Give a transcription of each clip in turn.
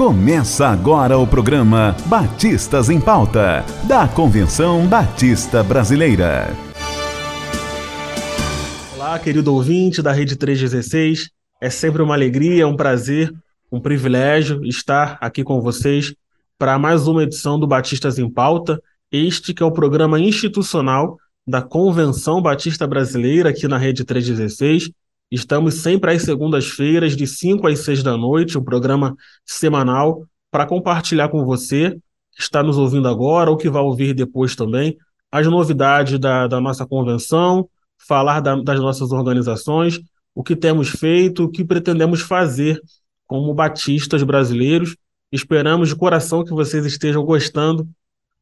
Começa agora o programa Batistas em Pauta, da Convenção Batista Brasileira. Olá, querido ouvinte da Rede 316. É sempre uma alegria, um prazer, um privilégio estar aqui com vocês para mais uma edição do Batistas em Pauta. Este que é o programa institucional da Convenção Batista Brasileira aqui na Rede 316 Estamos sempre às segundas-feiras, de 5 às 6 da noite, um programa semanal para compartilhar com você que está nos ouvindo agora ou que vai ouvir depois também as novidades da, da nossa convenção, falar da, das nossas organizações, o que temos feito, o que pretendemos fazer como batistas brasileiros. Esperamos de coração que vocês estejam gostando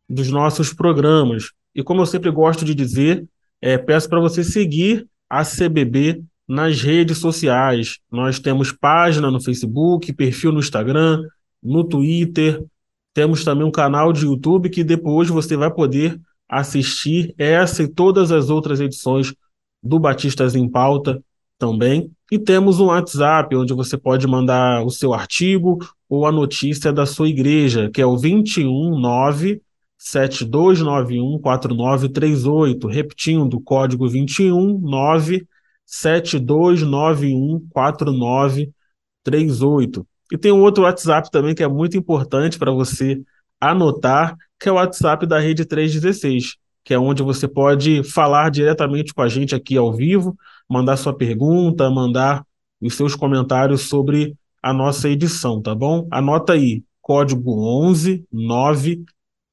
dos nossos programas. E como eu sempre gosto de dizer, é, peço para você seguir a CBB nas redes sociais. Nós temos página no Facebook, perfil no Instagram, no Twitter. Temos também um canal de YouTube que depois você vai poder assistir essa e todas as outras edições do Batistas em Pauta também. E temos um WhatsApp onde você pode mandar o seu artigo ou a notícia da sua igreja, que é o 219 7291 4938, repetindo código 219 72914938. E tem um outro WhatsApp também que é muito importante para você anotar, que é o WhatsApp da Rede 316, que é onde você pode falar diretamente com a gente aqui ao vivo, mandar sua pergunta, mandar os seus comentários sobre a nossa edição, tá bom? Anota aí, código 11 9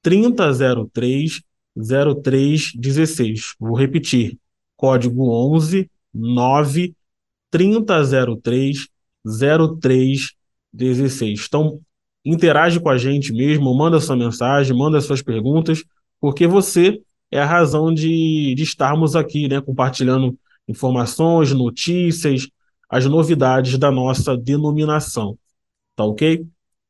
3003 0316. Vou repetir, código 11 9 3003 0316. Então, interage com a gente mesmo, manda sua mensagem, manda suas perguntas, porque você é a razão de, de estarmos aqui, né, compartilhando informações, notícias, as novidades da nossa denominação. Tá ok?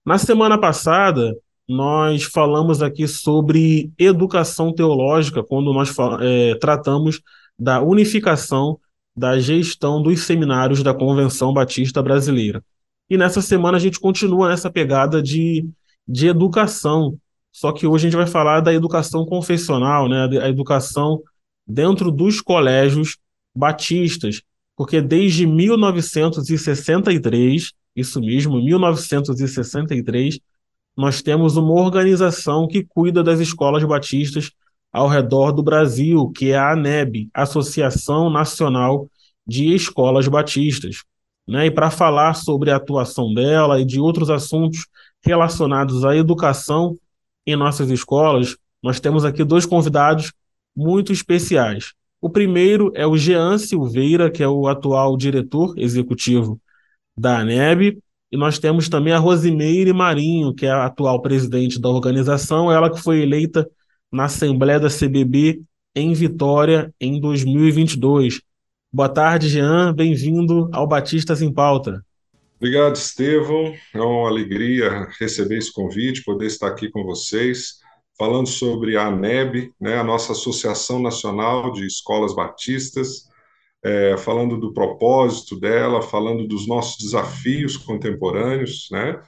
Na semana passada, nós falamos aqui sobre educação teológica, quando nós é, tratamos da unificação da gestão dos seminários da Convenção Batista Brasileira. E nessa semana a gente continua nessa pegada de, de educação, só que hoje a gente vai falar da educação confessional, né, a educação dentro dos colégios batistas, porque desde 1963, isso mesmo, 1963, nós temos uma organização que cuida das escolas batistas ao redor do Brasil, que é a ANEB, Associação Nacional de Escolas Batistas. Né? E para falar sobre a atuação dela e de outros assuntos relacionados à educação em nossas escolas, nós temos aqui dois convidados muito especiais. O primeiro é o Jean Silveira, que é o atual diretor executivo da ANEB, e nós temos também a Rosimeire Marinho, que é a atual presidente da organização, ela que foi eleita na Assembleia da CBB em Vitória em 2022. Boa tarde, Jean. Bem-vindo ao Batistas em Pauta. Obrigado, Estevão. É uma alegria receber esse convite, poder estar aqui com vocês, falando sobre a ANEB, né, a nossa Associação Nacional de Escolas Batistas, é, falando do propósito dela, falando dos nossos desafios contemporâneos, né,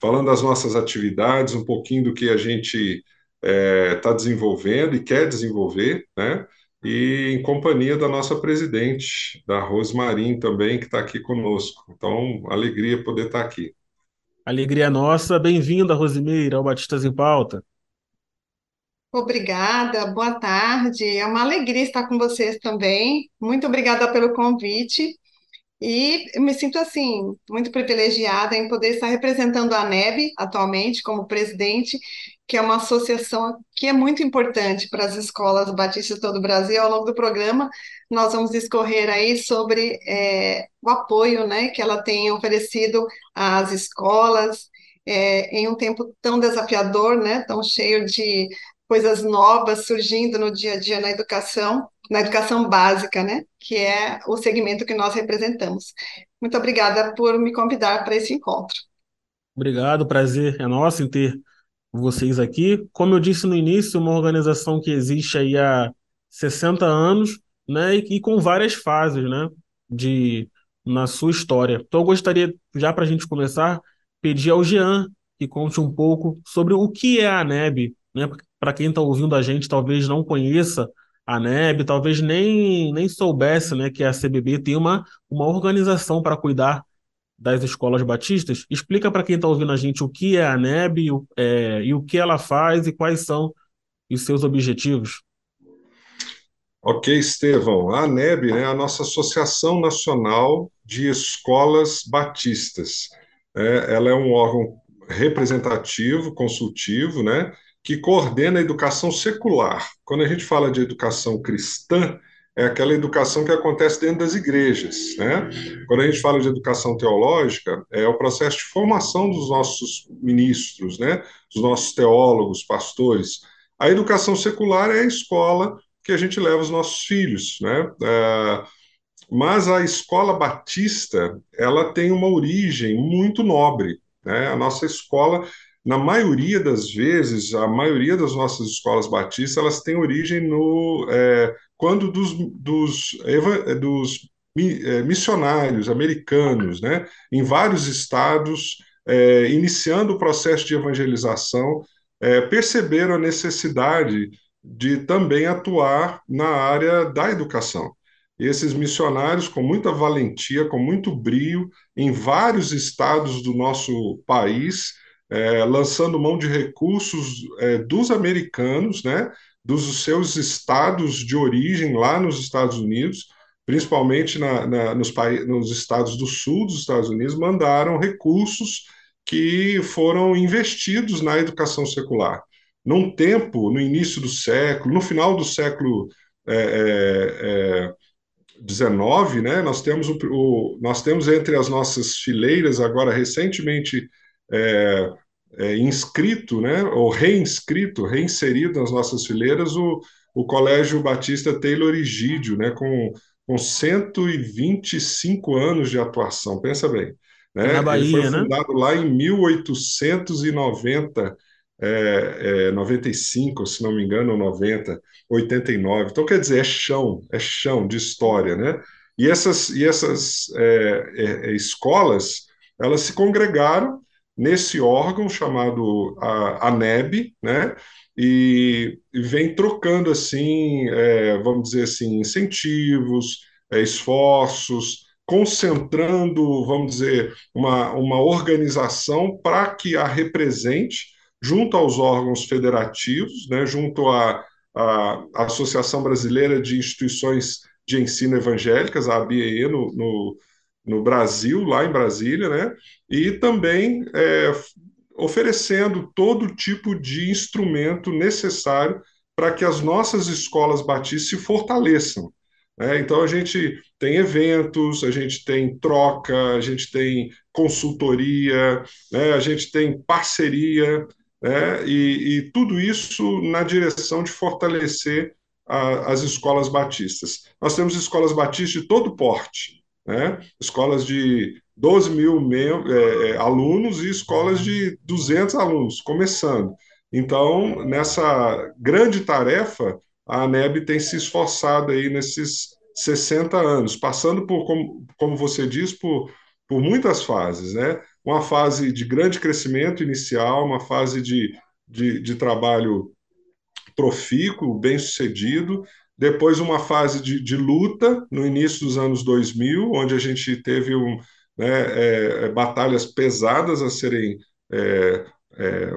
falando das nossas atividades, um pouquinho do que a gente está é, tá desenvolvendo e quer desenvolver, né? E em companhia da nossa presidente, da Rosmarim também, que está aqui conosco. Então, alegria poder estar tá aqui. Alegria nossa. Bem-vinda, Rosimeira, ao Batistas em Pauta. Obrigada, boa tarde. É uma alegria estar com vocês também. Muito obrigada pelo convite. E me sinto assim muito privilegiada em poder estar representando a NEB atualmente como presidente, que é uma associação que é muito importante para as escolas batistas de todo o Brasil. Ao longo do programa, nós vamos discorrer aí sobre é, o apoio né, que ela tem oferecido às escolas é, em um tempo tão desafiador, né, tão cheio de coisas novas surgindo no dia a dia na educação na educação básica, né? Que é o segmento que nós representamos. Muito obrigada por me convidar para esse encontro. Obrigado, prazer é nosso em ter vocês aqui. Como eu disse no início, uma organização que existe aí há 60 anos, né? E, e com várias fases, né? De na sua história. Então eu gostaria, já para a gente começar, pedir ao Jean que conte um pouco sobre o que é a ANEB, né? Para quem está ouvindo a gente, talvez não conheça a ANEB, talvez nem, nem soubesse né, que a CBB tem uma, uma organização para cuidar das escolas batistas. Explica para quem está ouvindo a gente o que é a ANEB é, e o que ela faz e quais são os seus objetivos. Ok, Estevão. A ANEB é né, a nossa Associação Nacional de Escolas Batistas. É, ela é um órgão representativo, consultivo, né, que coordena a educação secular. Quando a gente fala de educação cristã, é aquela educação que acontece dentro das igrejas, né? Quando a gente fala de educação teológica, é o processo de formação dos nossos ministros, né? Dos nossos teólogos, pastores. A educação secular é a escola que a gente leva os nossos filhos, né? É, mas a escola batista, ela tem uma origem muito nobre, né? A nossa escola na maioria das vezes, a maioria das nossas escolas batistas, elas têm origem no é, quando dos, dos, dos é, missionários americanos, né, em vários estados, é, iniciando o processo de evangelização, é, perceberam a necessidade de também atuar na área da educação. Esses missionários, com muita valentia, com muito brio, em vários estados do nosso país, é, lançando mão de recursos é, dos americanos, né, dos seus estados de origem lá nos Estados Unidos, principalmente na, na, nos, nos estados do sul dos Estados Unidos, mandaram recursos que foram investidos na educação secular. Num tempo, no início do século, no final do século é, é, 19, né, nós, temos o, o, nós temos entre as nossas fileiras, agora recentemente é, é, inscrito, né, ou reinscrito, reinserido nas nossas fileiras, o, o Colégio Batista Taylor Egídio, né, com, com 125 anos de atuação, pensa bem. Né? Na Bahia, Ele foi né? fundado lá em 1890, é, é, 95, se não me engano, 90, 89. Então, quer dizer, é chão, é chão de história, né? E essas, e essas é, é, é escolas, elas se congregaram nesse órgão chamado a, ANEB, né? E, e vem trocando assim, é, vamos dizer assim, incentivos, é, esforços, concentrando, vamos dizer, uma, uma organização para que a represente junto aos órgãos federativos, né, junto à, à Associação Brasileira de Instituições de Ensino Evangélicas, a ABIE, no, no no Brasil, lá em Brasília, né? E também é, oferecendo todo tipo de instrumento necessário para que as nossas escolas batistas se fortaleçam. Né? Então a gente tem eventos, a gente tem troca, a gente tem consultoria, né? a gente tem parceria, né? e, e tudo isso na direção de fortalecer a, as escolas batistas. Nós temos escolas batistas de todo porte né? escolas de 12 mil é, é, alunos e escolas de 200 alunos, começando. Então, nessa grande tarefa, a ANEB tem se esforçado aí nesses 60 anos, passando por, como, como você diz, por, por muitas fases, né? Uma fase de grande crescimento inicial, uma fase de, de, de trabalho profícuo, bem sucedido, depois, uma fase de, de, luta no início dos anos 2000, onde a gente teve um, né, é, é batalhas pesadas a serem é, é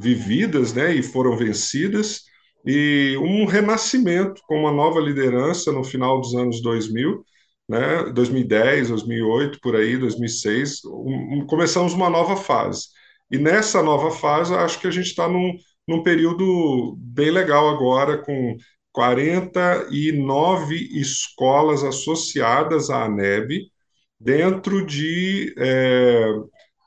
vividas né, e foram vencidas, e um renascimento com uma nova liderança no final dos anos 2000, né, 2010, 2008, por aí, 2006, um, começamos uma nova fase. E nessa nova fase, acho que a gente está num, num período bem legal agora, com 49 escolas associadas à ANEB, dentro de é,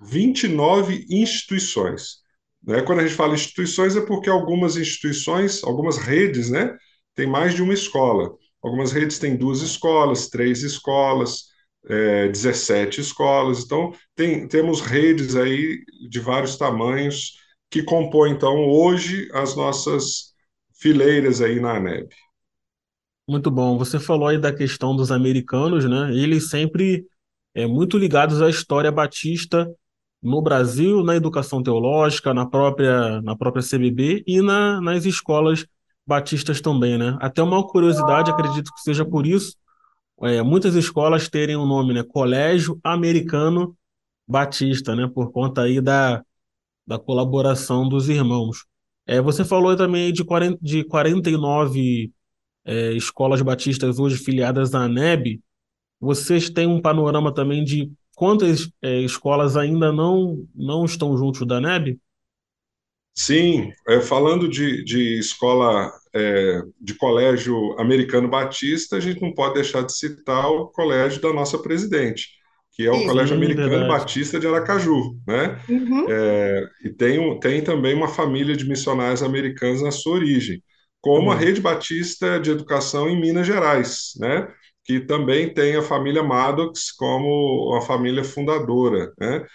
29 instituições. Né? Quando a gente fala instituições, é porque algumas instituições, algumas redes, né, têm mais de uma escola. Algumas redes têm duas escolas, três escolas, é, 17 escolas. Então, tem, temos redes aí de vários tamanhos que compõem, então, hoje as nossas fileiras aí na ANEB. Muito bom. Você falou aí da questão dos americanos, né? Eles sempre é muito ligados à história batista no Brasil, na educação teológica, na própria, na própria CBB e na, nas escolas batistas também, né? Até uma curiosidade, acredito que seja por isso, é, muitas escolas terem o um nome, né? Colégio Americano Batista, né? Por conta aí da, da colaboração dos irmãos. É, você falou também de, 40, de 49 é, escolas batistas hoje filiadas à ANEB. Vocês têm um panorama também de quantas é, escolas ainda não, não estão juntos da NEB? Sim, é, falando de, de escola, é, de colégio americano batista, a gente não pode deixar de citar o colégio da nossa presidente, que é o Sim, Colégio Americano verdade. Batista de Aracaju, né? Uhum. É, e tem, tem também uma família de missionários americanos na sua origem, como uhum. a Rede Batista de Educação em Minas Gerais, né? que também tem a família Maddox como a família fundadora. Né?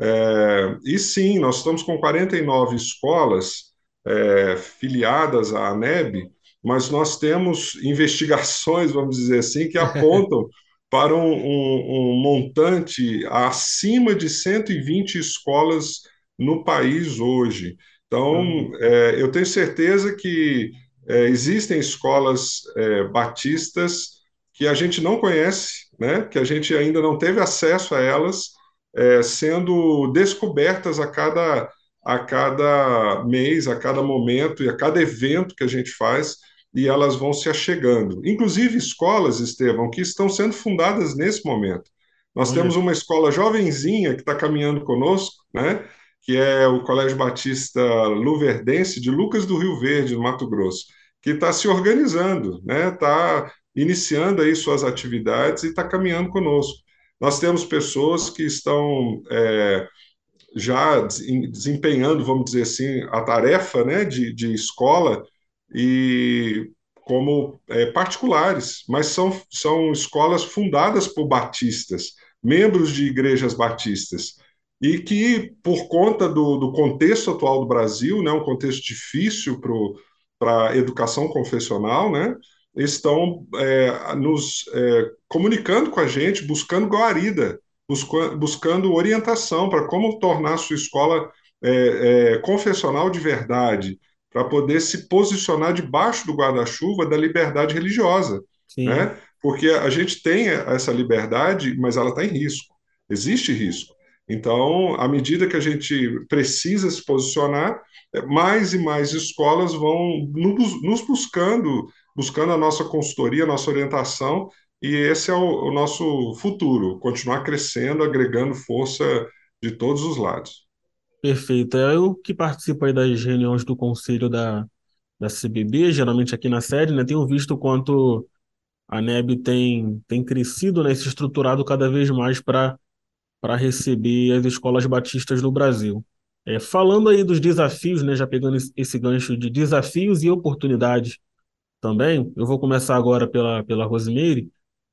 É, e sim, nós estamos com 49 escolas é, filiadas à ANEB, mas nós temos investigações, vamos dizer assim, que apontam para um, um, um, montante acima de 120 escolas no país hoje. Então, uhum. é, eu tenho certeza que é, existem escolas é, batistas que a gente não conhece, né, que a gente ainda não teve acesso a elas, é, sendo descobertas a cada, a cada mês, a cada momento e a cada evento que a gente faz, e elas vão se achegando. Inclusive escolas, Estevão, que estão sendo fundadas nesse momento. Nós Olha. temos uma escola jovenzinha que está caminhando conosco, né, que é o Colégio Batista Luverdense de Lucas do Rio Verde, no Mato Grosso, que está se organizando, né, está iniciando aí suas atividades e está caminhando conosco. Nós temos pessoas que estão é, já desempenhando, vamos dizer assim, a tarefa né, de, de escola e como é, particulares, mas são, são escolas fundadas por batistas, membros de igrejas batistas, e que, por conta do, do contexto atual do Brasil, né, um contexto difícil para a educação confessional, né, estão é, nos é, comunicando com a gente, buscando guarida, buscando, buscando orientação para como tornar a sua escola é, é, confessional de verdade, para poder se posicionar debaixo do guarda-chuva da liberdade religiosa. Né? Porque a gente tem essa liberdade, mas ela está em risco, existe risco. Então, à medida que a gente precisa se posicionar, mais e mais escolas vão nos buscando buscando a nossa consultoria, a nossa orientação, e esse é o, o nosso futuro, continuar crescendo, agregando força de todos os lados. Perfeito. É eu que participo aí das reuniões do conselho da, da CBB, geralmente aqui na sede, né, tenho visto quanto a NEB tem, tem crescido, né, se estruturado cada vez mais para receber as escolas batistas no Brasil. É, falando aí dos desafios, né, já pegando esse gancho de desafios e oportunidades também, eu vou começar agora pela, pela Rosemary,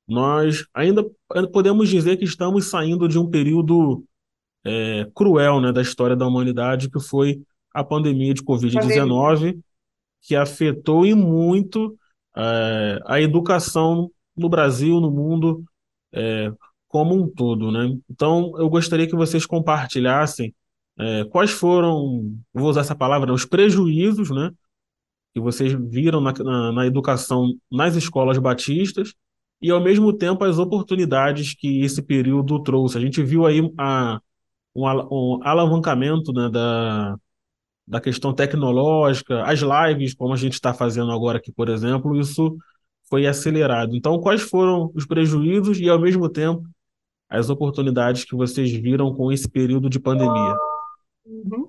nós ainda podemos dizer que estamos saindo de um período é, cruel né, da história da humanidade, que foi a pandemia de Covid-19, que afetou e muito é, a educação no Brasil, no mundo é, como um todo. Né? Então, eu gostaria que vocês compartilhassem é, quais foram, vou usar essa palavra, os prejuízos né, que vocês viram na, na, na, educação nas escolas batistas e, ao mesmo tempo, as oportunidades que esse período trouxe. A gente viu aí a, um, um alavancamento né, da, da questão tecnológica, as lives, como a gente está fazendo agora aqui, por exemplo, isso foi acelerado. Então, quais foram os prejuízos e, ao mesmo tempo, as oportunidades que vocês viram com esse período de pandemia? Uhum.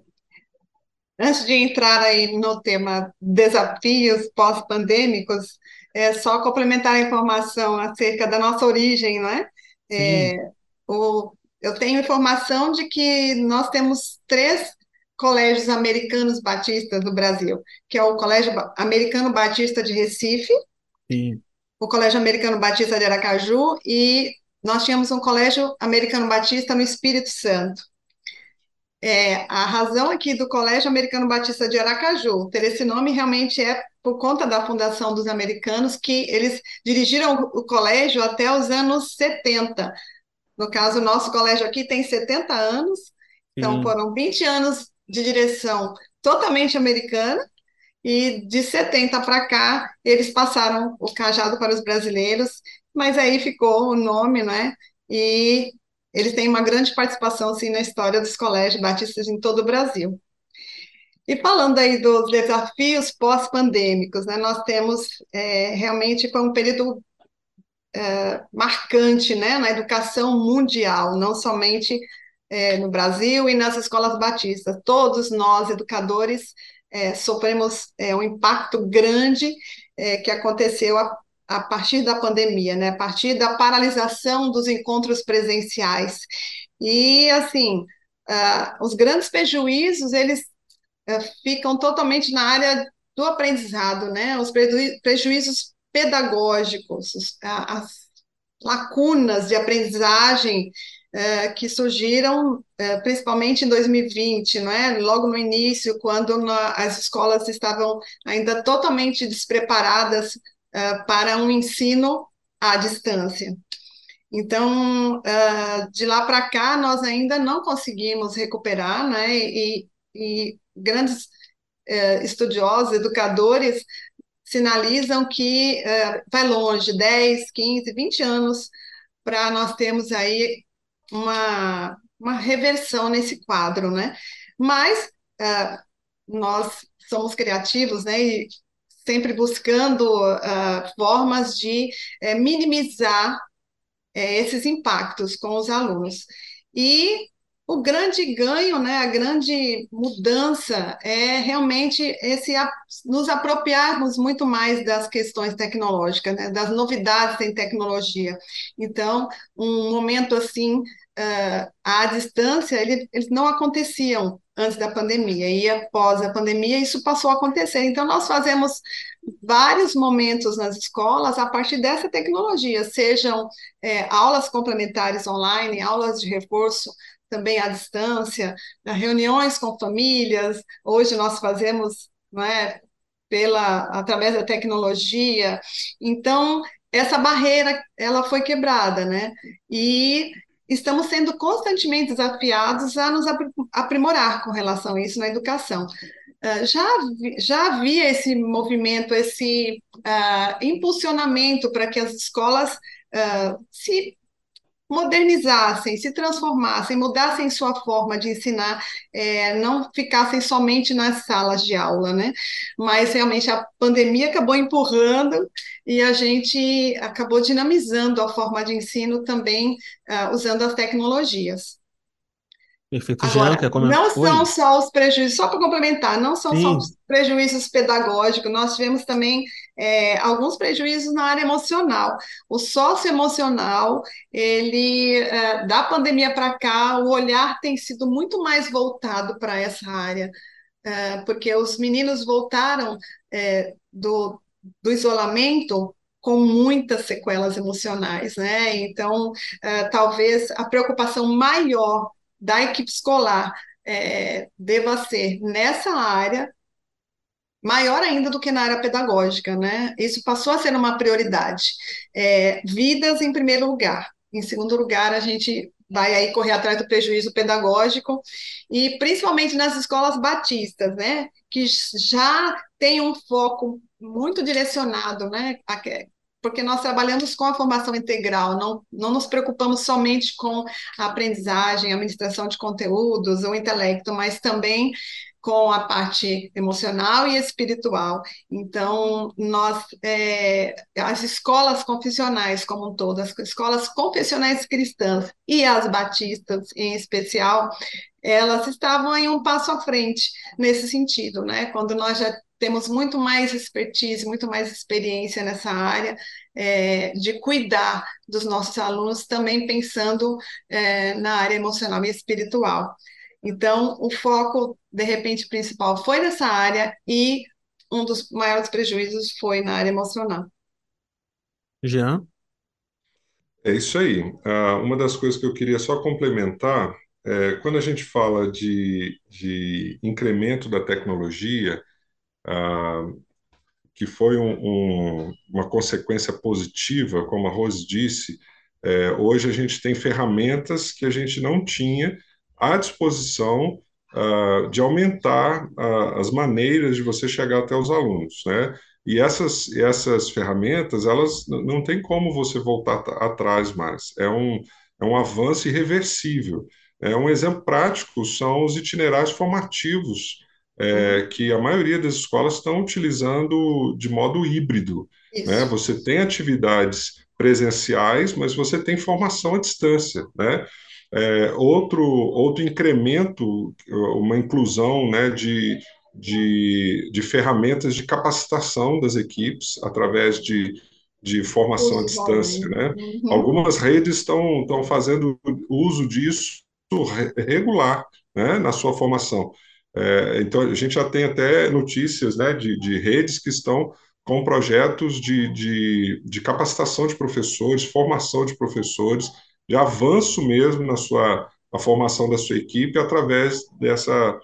Antes de entrar aí no tema desafios pós-pandêmicos, é só complementar a informação acerca da nossa origem, né? É, o, eu tenho informação de que nós temos três colégios americanos batistas no Brasil, que é o Colégio Americano Batista de Recife, Sim. o Colégio Americano Batista de Aracaju e nós tínhamos um Colégio Americano Batista no Espírito Santo. É, a razão aqui do Colégio Americano Batista de Aracaju ter esse nome realmente é por conta da fundação dos americanos, que eles dirigiram o colégio até os anos 70. No caso, o nosso colégio aqui tem 70 anos, Então, Sim. foram 20 anos de direção totalmente americana, e de 70 para cá, eles passaram o cajado para os brasileiros, mas aí ficou o nome, né? E eles têm uma grande participação, sim, na história dos colégios batistas em todo o Brasil. E falando aí dos desafios pós-pandêmicos, né? Nós temos, é, realmente, foi um período é, marcante, né? Na educação mundial, não somente é, no Brasil e nas escolas batistas. Todos nós, educadores, é, sofremos é, um impacto grande é, que aconteceu a, a, partir da pandemia, né? a partir da paralisação dos encontros presenciais. E, assim, uh, os grandes prejuízos, eles uh, ficam totalmente na área do aprendizado, né? Os prejuízos pedagógicos, as lacunas de aprendizagem é, que surgiram é, principalmente em 2020, não é? Logo no início, quando na, as escolas estavam ainda totalmente despreparadas é, para um ensino à distância. Então, de lá para cá, nós ainda não conseguimos recuperar, né? E, e grandes estudiosos, educadores, sinalizam que vai longe 10, 15, 20 anos para nós termos aí uma, uma reversão nesse quadro, né? Mas uh, nós somos criativos, né? E sempre buscando uh, formas de uh, minimizar esses impactos com os alunos. E o grande ganho, né, a grande mudança é realmente esse nos apropriarmos muito mais das questões tecnológicas, né, das novidades em tecnologia. Então, um momento assim, uh, à distância, ele, eles não aconteciam antes da pandemia, e após a pandemia isso passou a acontecer. Então, nós fazemos vários momentos nas escolas a partir dessa tecnologia, sejam é, aulas complementares online, aulas de reforço também à distância, né, reuniões com famílias. Hoje nós fazemos, não é, pela através da tecnologia. Então essa barreira ela foi quebrada, né? E estamos sendo constantemente desafiados a nos aprimorar com relação a isso na educação. Uh, já, já havia esse movimento, esse uh, impulsionamento para que as escolas uh, se modernizassem, se transformassem, mudassem sua forma de ensinar, é, não ficassem somente nas salas de aula, né? Mas realmente a pandemia acabou empurrando e a gente acabou dinamizando a forma de ensino também uh, usando as tecnologias. Perfeito, Agora, Jean, comentar? não Oi. são só os prejuízos, só para complementar, não são só Sim. os prejuízos pedagógicos, nós tivemos também é, alguns prejuízos na área emocional. O socioemocional, ele, é, da pandemia para cá, o olhar tem sido muito mais voltado para essa área, é, porque os meninos voltaram é, do, do isolamento com muitas sequelas emocionais, né? Então, é, talvez a preocupação maior da equipe escolar é, deva ser nessa área maior ainda do que na área pedagógica, né? Isso passou a ser uma prioridade. É, vidas em primeiro lugar. Em segundo lugar, a gente vai aí correr atrás do prejuízo pedagógico e principalmente nas escolas batistas, né? Que já tem um foco muito direcionado, né? porque nós trabalhamos com a formação integral, não, não nos preocupamos somente com a aprendizagem, a administração de conteúdos, o intelecto, mas também com a parte emocional e espiritual. Então, nós, é, as escolas confessionais como um todo, as escolas confessionais cristãs e as batistas em especial, elas estavam em um passo à frente nesse sentido, né? Quando nós já temos muito mais expertise, muito mais experiência nessa área, é, de cuidar dos nossos alunos, também pensando é, na área emocional e espiritual. Então, o foco, de repente, principal foi nessa área e um dos maiores prejuízos foi na área emocional. Jean? É isso aí. Ah, uma das coisas que eu queria só complementar é quando a gente fala de, de incremento da tecnologia, ah, que foi um, um, uma consequência positiva, como a Rose disse, é, hoje a gente tem ferramentas que a gente não tinha à disposição uh, de aumentar uh, as maneiras de você chegar até os alunos, né? E essas, essas ferramentas, elas não tem como você voltar atrás mais. É um, é um avanço irreversível. É um exemplo prático são os itinerários formativos é, que a maioria das escolas estão utilizando de modo híbrido. Né? Você tem atividades presenciais, mas você tem formação à distância. Né? É, outro, outro incremento, uma inclusão né, de, de, de ferramentas de capacitação das equipes através de, de formação à distância. Né? Uhum. Algumas redes estão, estão fazendo uso disso regular né, na sua formação. É, então, a gente já tem até notícias né, de, de redes que estão com projetos de, de, de capacitação de professores, formação de professores, de avanço mesmo na sua na formação da sua equipe através dessa,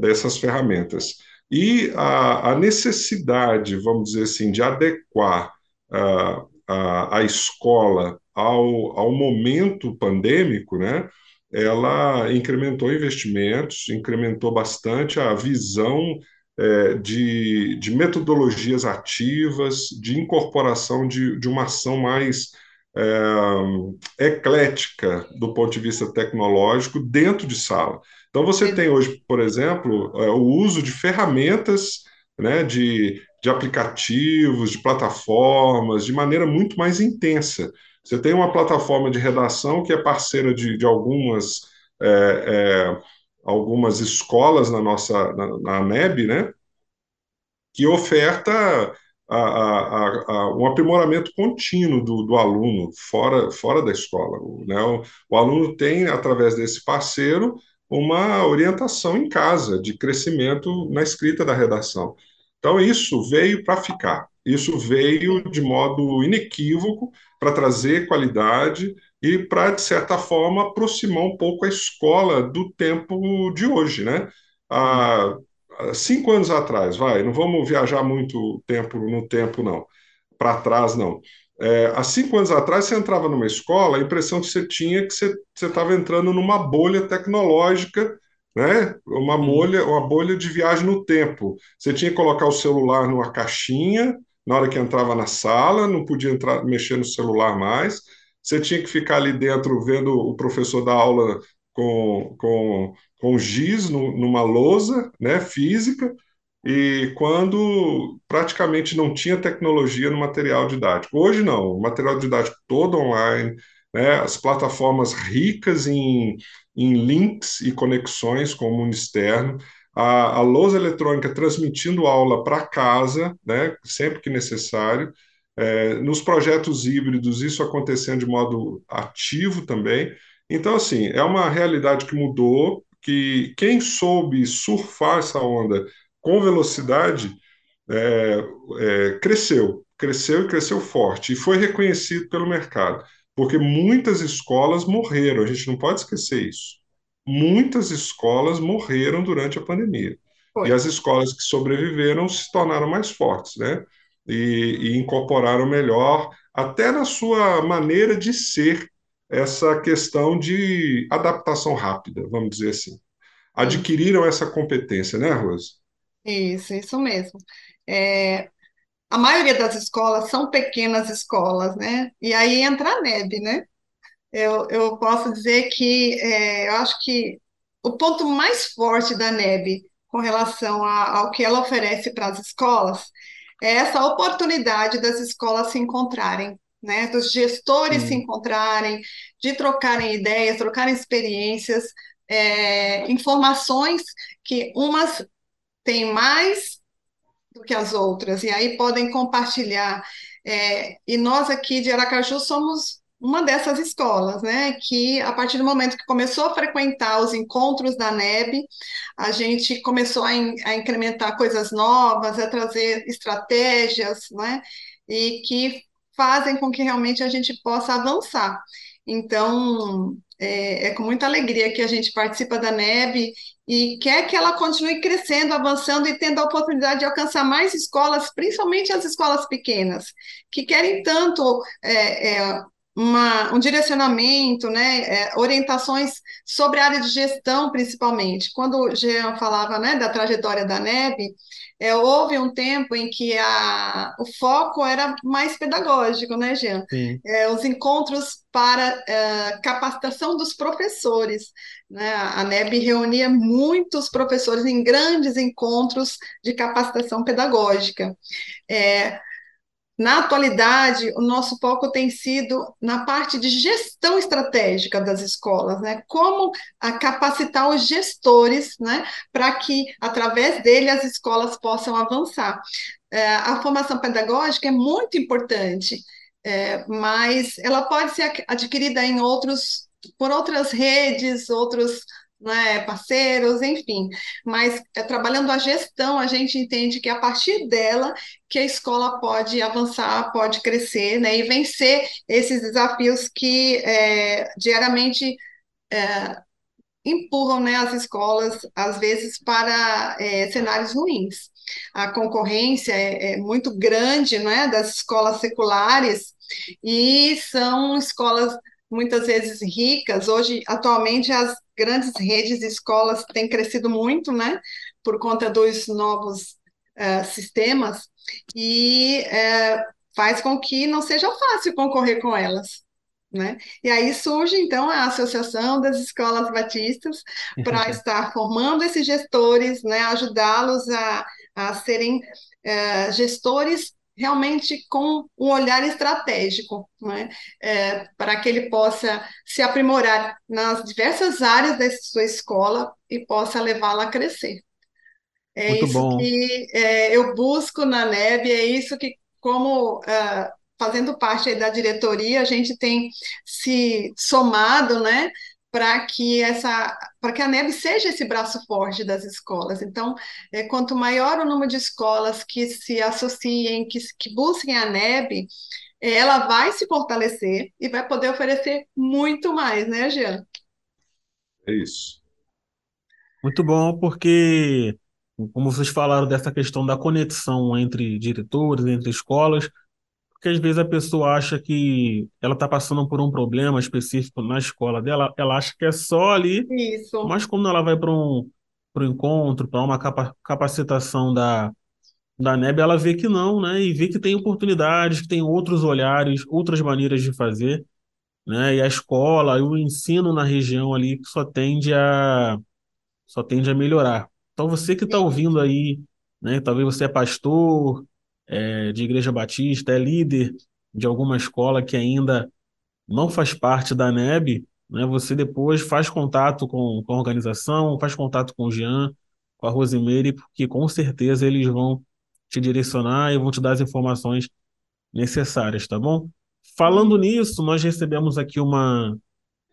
dessas ferramentas. E a, a necessidade, vamos dizer assim, de adequar a, a, a escola ao, ao momento pandêmico, né, ela incrementou investimentos, incrementou bastante a visão é, de, de, metodologias ativas, de incorporação de, de uma ação mais é, eclética do ponto de vista tecnológico dentro de sala. Então, você tem hoje, por exemplo, é, o uso de ferramentas, né, de, de aplicativos, de plataformas, de maneira muito mais intensa. Você tem uma plataforma de redação que é parceira de, de algumas, é, é, algumas escolas na nossa na, na NEB, né, que oferta a, a, a, um aprimoramento contínuo do, do, aluno fora, fora da escola. Né? O, o, aluno tem, através desse parceiro, uma orientação em casa de crescimento na escrita da redação. Então, isso veio para ficar. Isso veio de modo inequívoco para trazer qualidade e para, de certa forma, aproximar um pouco a escola do tempo de hoje. Né? Cinco anos atrás, vai, não vamos viajar muito tempo no tempo, não, para trás, não. É, há cinco anos atrás, você entrava numa escola, a impressão que você tinha é que você estava entrando numa bolha tecnológica, né? Uma bolha, uma bolha de viagem no tempo. Você tinha que colocar o celular numa caixinha na hora que entrava na sala, não podia entrar, mexer no celular mais. Você tinha que ficar ali dentro vendo o professor dar aula com, com com giz no, numa lousa né, física, e quando praticamente não tinha tecnologia no material didático. Hoje não, o material didático todo online, né, as plataformas ricas em, em links e conexões com o mundo externo, a, a lousa eletrônica transmitindo aula para casa, né, sempre que necessário, é, nos projetos híbridos, isso acontecendo de modo ativo também. Então, assim, é uma realidade que mudou, que quem soube surfar essa onda com velocidade é, é, cresceu, cresceu e cresceu forte, e foi reconhecido pelo mercado, porque muitas escolas morreram, a gente não pode esquecer isso. Muitas escolas morreram durante a pandemia. Foi. E as escolas que sobreviveram se tornaram mais fortes, né? E, e incorporaram melhor, até na sua maneira de ser, essa questão de adaptação rápida, vamos dizer assim. Adquiriram essa competência, né, Rose? Isso, isso mesmo. É, a maioria das escolas são pequenas escolas, né? E aí entra a NEB, né? Eu, eu posso dizer que é, eu acho que o ponto mais forte da NEB com relação a, ao que ela oferece para as escolas é essa oportunidade das escolas se encontrarem, né, dos gestores se encontrarem, de trocarem ideias, trocarem experiências, é, informações que umas têm mais do que as outras, e aí podem compartilhar. É, e nós aqui de Aracaju somos uma dessas escolas, né, que a partir do momento que começou a frequentar os encontros da NEB, a gente começou a, in, a incrementar coisas novas, a trazer estratégias, né, e que fazem com que realmente a gente possa avançar. Então, é, é, com muita alegria que a gente participa da NEB e quer que ela continue crescendo, avançando e tendo a oportunidade de alcançar mais escolas, principalmente as escolas pequenas, que querem tanto é, é, uma, um direcionamento, né, é, orientações sobre a área de gestão, principalmente. Quando o Jean falava né, da trajetória da NEB, é, houve um tempo em que a, o foco era mais pedagógico, né, Jean? É, os encontros para é, capacitação dos professores. Né? A NEB reunia muitos professores em grandes encontros de capacitação pedagógica. É, na atualidade, o nosso foco tem sido na parte de gestão estratégica das escolas, né? Como capacitar os gestores, né, para que através dele as escolas possam avançar. É, a formação pedagógica é muito importante, é, mas ela pode ser adquirida em outros por outras redes, outros né, parceiros, enfim. Mas é, trabalhando a gestão, a gente entende que é a partir dela que a escola pode avançar, pode crescer, né, e vencer esses desafios que é, diariamente é, empurram né, as escolas, às vezes, para é, cenários ruins. A concorrência é, é muito grande né, das escolas seculares e são escolas muitas vezes ricas. Hoje, atualmente, as grandes redes de escolas têm crescido muito, né, por conta dos novos uh, sistemas, e uh, faz com que não seja fácil concorrer com elas. Né? E aí surge, então, a Associação das Escolas Batistas para estar formando esses gestores, né, ajudá-los a, a serem uh, gestores realmente com um olhar estratégico, né? É, para que ele possa se aprimorar nas diversas áreas da sua escola e possa levá-la a crescer. É Muito isso bom. que é, eu busco na NEB, é isso que, como uh, fazendo parte da diretoria, a gente tem se somado, né, para que essa para que a NEB seja esse braço forte das escolas. Então, é, quanto maior o número de escolas que se associem, que, que busquem a NEB, é, ela vai se fortalecer e vai poder oferecer muito mais, né, Jean? É isso. Muito bom, porque, como vocês falaram dessa questão da conexão entre diretores, entre escolas, porque às vezes a pessoa acha que ela está passando por um problema específico na escola dela, ela acha que é só ali, Isso. mas quando ela vai para um, para um encontro, para uma capa capacitação da, da NEB, ela vê que não, né? E vê que tem oportunidades, que tem outros olhares, outras maneiras de fazer, né? E a escola e o ensino na região ali só tende a, só tende a melhorar. Então você que está ouvindo aí, né? Talvez você é pastor, é, de Igreja Batista, é líder de alguma escola que ainda não faz parte da NEB, né, você depois faz contato com, com a organização, faz contato com o Jean, com a Rosemary, porque com certeza eles vão te direcionar e vão te dar as informações necessárias, tá bom? Falando nisso, nós recebemos aqui uma,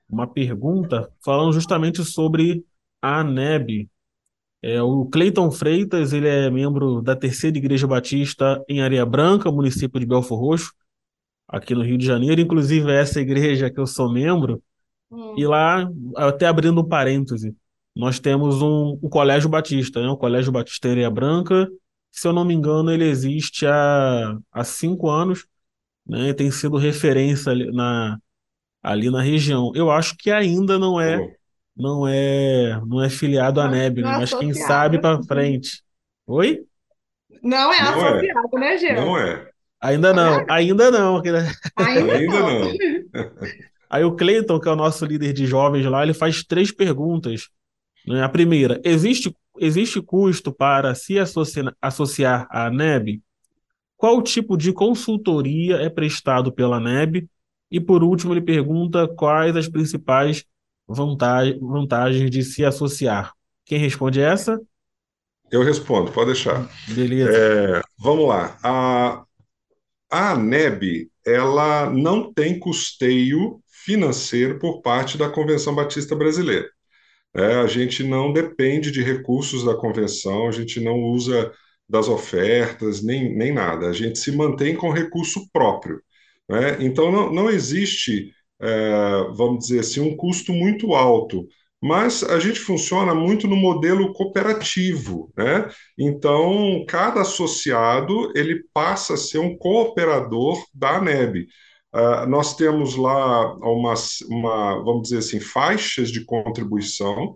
uma pergunta falando justamente sobre a NEB, é, o Cleiton Freitas, ele é membro da Terceira Igreja Batista em Areia Branca, município de Belfor Roxo, aqui no Rio de Janeiro. Inclusive, é essa igreja que eu sou membro. Hum. E lá, até abrindo um parêntese, nós temos um, um colégio batista, né? o Colégio Batista em Areia Branca. Se eu não me engano, ele existe há, há cinco anos, né? tem sido referência ali na, ali na região. Eu acho que ainda não é não é não é filiado à NEB, né? mas quem sabe para frente. Oi? Não é não é. associado, é. né, Gê? Não é. Ainda não, ainda não. Ainda, ainda não. Aí o Cleiton, que é o nosso líder de jovens lá, ele faz três perguntas. Né? A primeira, existe, existe custo para se associar, associar à NEB? Qual tipo de consultoria é prestado pela NEB? E por último, ele pergunta quais as principais vantagem, vantagens de se associar. Quem responde essa? Eu respondo, pode deixar. Beleza. É, vamos lá. A, a ANEB, ela não tem custeio financeiro por parte da Convenção Batista Brasileira. É, a gente não depende de recursos da convenção, a gente não usa das ofertas, nem, nem nada. A gente se mantém com recurso próprio. Né? Então, não, não existe é, vamos dizer assim, um custo muito alto. Mas a gente funciona muito no modelo cooperativo, né? Então, cada associado ele passa a ser um cooperador da ANEB. Uh, nós temos lá uma, vamos dizer assim, faixas de contribuição,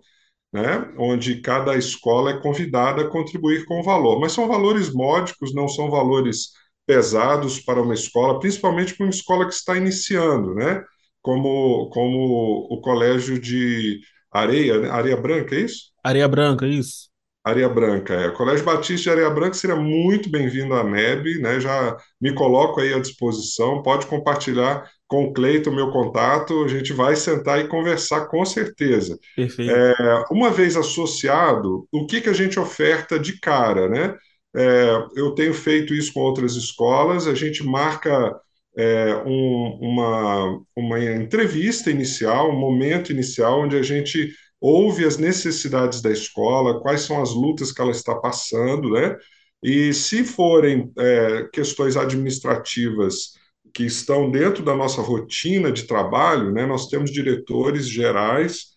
né, onde cada escola é convidada a contribuir com valor, mas são valores módicos, não são valores pesados para uma escola, principalmente para uma escola que está iniciando, né, como, como o colégio de Areia, né, Areia Branca, é isso? Areia Branca, isso. Areia Branca, é. O Colégio Batista de Areia Branca seria muito bem-vindo à NEB, né? Já me coloco aí à disposição, pode compartilhar com o Cleiton meu contato, a gente vai sentar e conversar com certeza. Perfeito. É, uma vez associado, o que, que a gente oferta de cara, né? É, eu tenho feito isso com outras escolas, a gente marca é, um, uma, uma entrevista inicial, um momento inicial, onde a gente ouve as necessidades da escola, quais são as lutas que ela está passando, né? E se forem é, questões administrativas que estão dentro da nossa rotina de trabalho, né, nós temos diretores gerais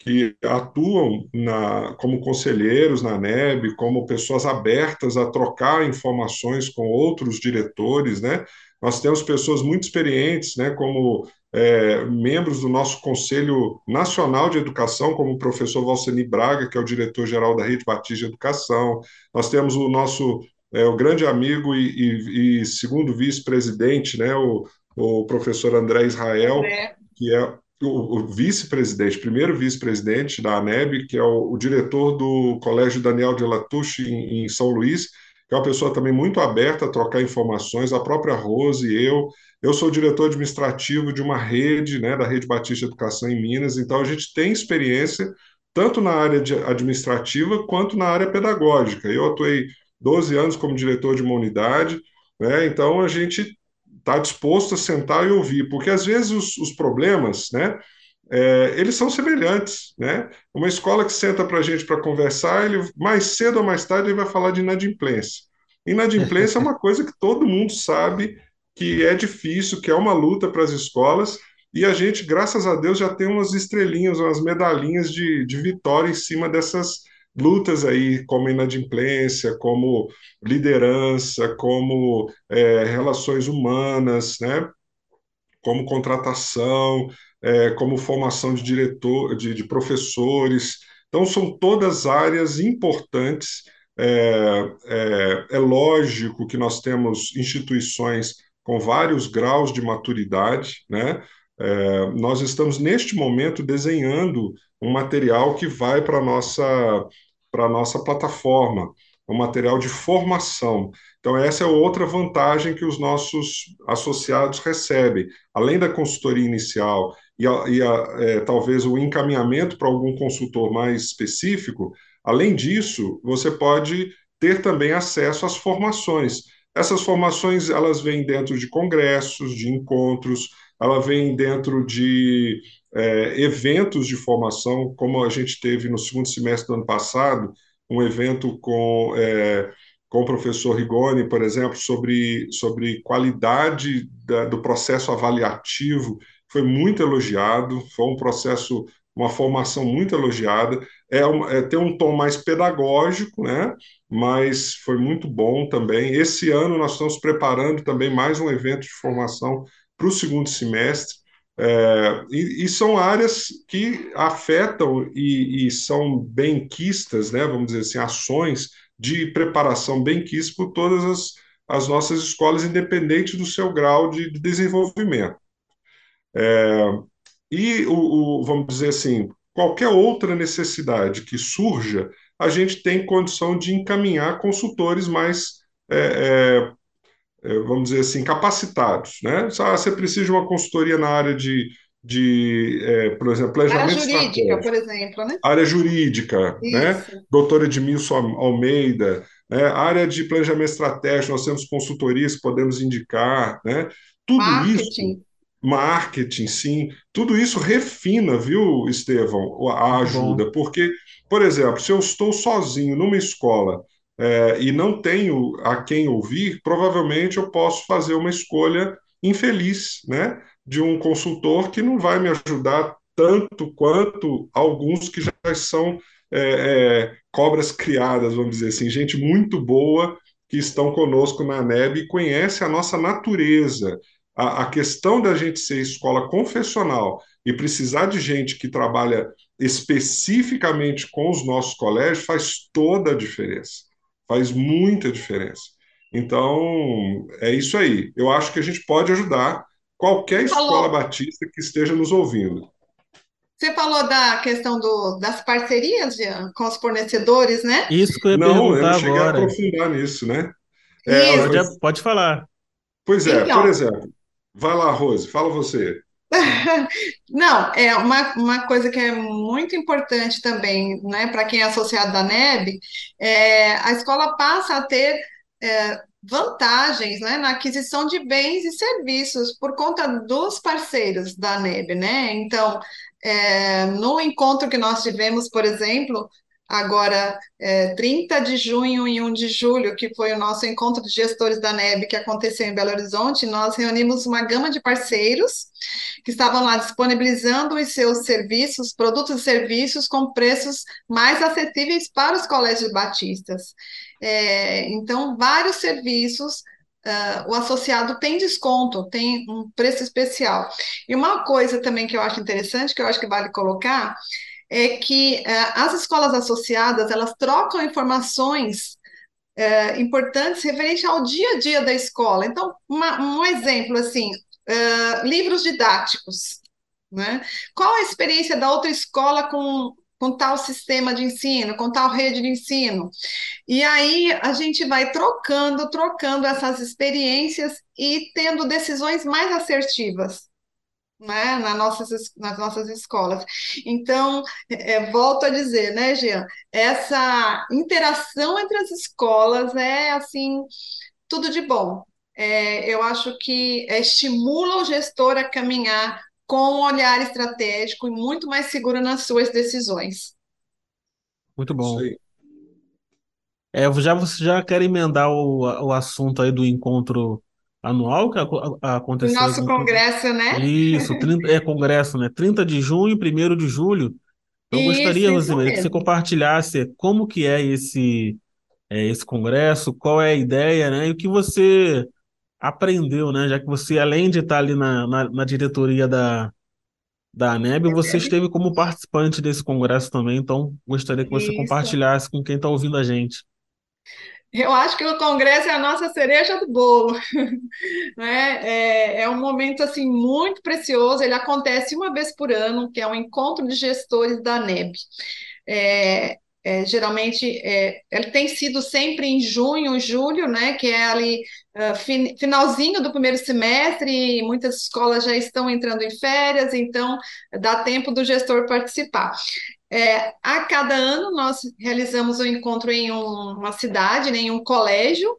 que atuam na, como conselheiros na NEB, como pessoas abertas a trocar informações com outros diretores, né? Nós temos pessoas muito experientes, né, como é, membros do nosso Conselho Nacional de Educação, como o professor Valceni Braga, que é o diretor-geral da Rede Batista de Educação. Nós temos o nosso é, o grande amigo e, e, e segundo vice-presidente, né, o, o professor André Israel, é. que é o, o vice-presidente, primeiro vice-presidente da ANEB, que é o, o, diretor do Colégio Daniel de Latouche em, em São Luís, que é uma pessoa também muito aberta a trocar informações, a própria Rose e eu. Eu sou diretor administrativo de uma rede, né, da Rede Batista Educação em Minas, então a gente tem experiência tanto na área administrativa quanto na área pedagógica. Eu atuei 12 anos como diretor de uma unidade, né, então a gente está disposto a sentar e ouvir, porque às vezes os, os problemas, né, é, eles são semelhantes, né? Uma escola que senta para a gente para conversar, ele mais cedo ou mais tarde ele vai falar de inadimplência. Inadimplência é uma coisa que todo mundo sabe que é difícil, que é uma luta para as escolas, e a gente, graças a Deus, já tem umas estrelinhas, umas medalhinhas de, de vitória em cima dessas lutas aí, como inadimplência, como liderança, como é, relações humanas, né? como contratação, é, como formação de diretor, de, de, professores. Então, são todas áreas importantes. É, é, é lógico que nós temos instituições com vários graus de maturidade, né? É, nós estamos neste momento desenhando um material que vai para a nossa, para nossa plataforma, um material de formação. Então, essa é outra vantagem que os nossos associados recebem. Além da consultoria inicial e, a, e a, é, talvez o encaminhamento para algum consultor mais específico, além disso, você pode ter também acesso às formações. Essas formações elas vêm dentro de congressos, de encontros, ela vem dentro de é, eventos de formação, como a gente teve no segundo semestre do ano passado, um evento com, é, com o professor Rigoni, por exemplo, sobre, sobre qualidade da, do processo avaliativo, foi muito elogiado, foi um processo, uma formação muito elogiada, é, um, é tem um tom mais pedagógico, né? mas foi muito bom também. Esse ano nós estamos preparando também mais um evento de formação para o segundo semestre, é, e, e, são áreas que afetam e, e, são benquistas, né, vamos dizer assim, ações de preparação benquistas por todas as, as nossas escolas, independente do seu grau de, de desenvolvimento. É, e, o, o, vamos dizer assim, qualquer outra necessidade que surja, a gente tem condição de encaminhar consultores mais é, é é, vamos dizer assim, capacitados. Né? Ah, você precisa de uma consultoria na área de, de é, por exemplo, planejamento área jurídica, por exemplo, né? Área jurídica, né? Doutora Edmilson Almeida, né? área de planejamento estratégico, nós temos consultorias que podemos indicar, né? Tudo marketing. isso. Marketing, sim. Tudo isso refina, viu, Estevão, a ajuda. Porque, por exemplo, se eu estou sozinho numa escola é, e não tenho a quem ouvir, provavelmente eu posso fazer uma escolha infeliz, né? De um consultor que não vai me ajudar tanto quanto alguns que já são é, é, cobras criadas, vamos dizer assim, gente muito boa que estão conosco na NEB e conhece a nossa natureza. A, a questão da gente ser escola confessional e precisar de gente que trabalha especificamente com os nossos colégios faz toda a diferença, faz muita diferença. Então, é isso aí. Eu acho que a gente pode ajudar qualquer escola batista que esteja nos ouvindo. Você falou da questão do, das parcerias Jean, com os fornecedores, né? Isso que eu ia não, perguntar eu não cheguei agora. a aprofundar nisso, né? É, pode, pode, falar. Pois é, então, por exemplo, vai lá, Rose, fala você. Não, é uma, uma coisa que é muito importante também, né, para quem é associado da NEB, é, a escola passa a ter é, vantagens né, na aquisição de bens e serviços por conta dos parceiros da NEB, né? Então, é, no encontro que nós tivemos, por exemplo, agora é, 30 de junho e 1 de julho, que foi o nosso encontro de gestores da NEB que aconteceu em Belo Horizonte, nós reunimos uma gama de parceiros que estavam lá disponibilizando os seus serviços, produtos e serviços com preços mais acessíveis para os colégios batistas. É, então, vários serviços Uh, o associado tem desconto, tem um preço especial. E uma coisa também que eu acho interessante, que eu acho que vale colocar, é que uh, as escolas associadas, elas trocam informações uh, importantes referente ao dia a dia da escola. Então, uma, um exemplo, assim, livros didáticos, né? Qual a experiência da outra escola com com tal sistema de ensino, com tal rede de ensino. E aí a gente vai trocando, trocando essas experiências e tendo decisões mais assertivas. Né, nas, nossas, nas nossas escolas. Então, é, volto a dizer, né, Jean, essa interação entre as escolas é, assim, tudo de bom. É, eu acho que estimula o gestor a caminhar com um olhar estratégico e muito mais seguro nas suas decisões. Muito bom. É, já, você já quer emendar o, o assunto aí do encontro anual que aconteceu? O nosso congresso, né? Isso, 30, é congresso, né? 30 de junho e 1 de julho. Eu gostaria, Rosemary, que você compartilhasse como que é esse, é, esse congresso, qual é a ideia, né? E o que você aprendeu, né? Já que você, além de estar ali na, na, na diretoria da, da ANEB, você esteve como participante desse congresso também, então gostaria que você Isso. compartilhasse com quem está ouvindo a gente. Eu acho que o congresso é a nossa cereja do bolo, né? É, é, um momento assim muito precioso. Ele acontece uma vez por ano, que é um encontro de gestores da ANEB. É, é, geralmente é, ele tem sido sempre em junho, julho, né, que é ali uh, fin, finalzinho do primeiro semestre, muitas escolas já estão entrando em férias, então dá tempo do gestor participar. É, a cada ano nós realizamos um encontro em um, uma cidade, né, em um colégio,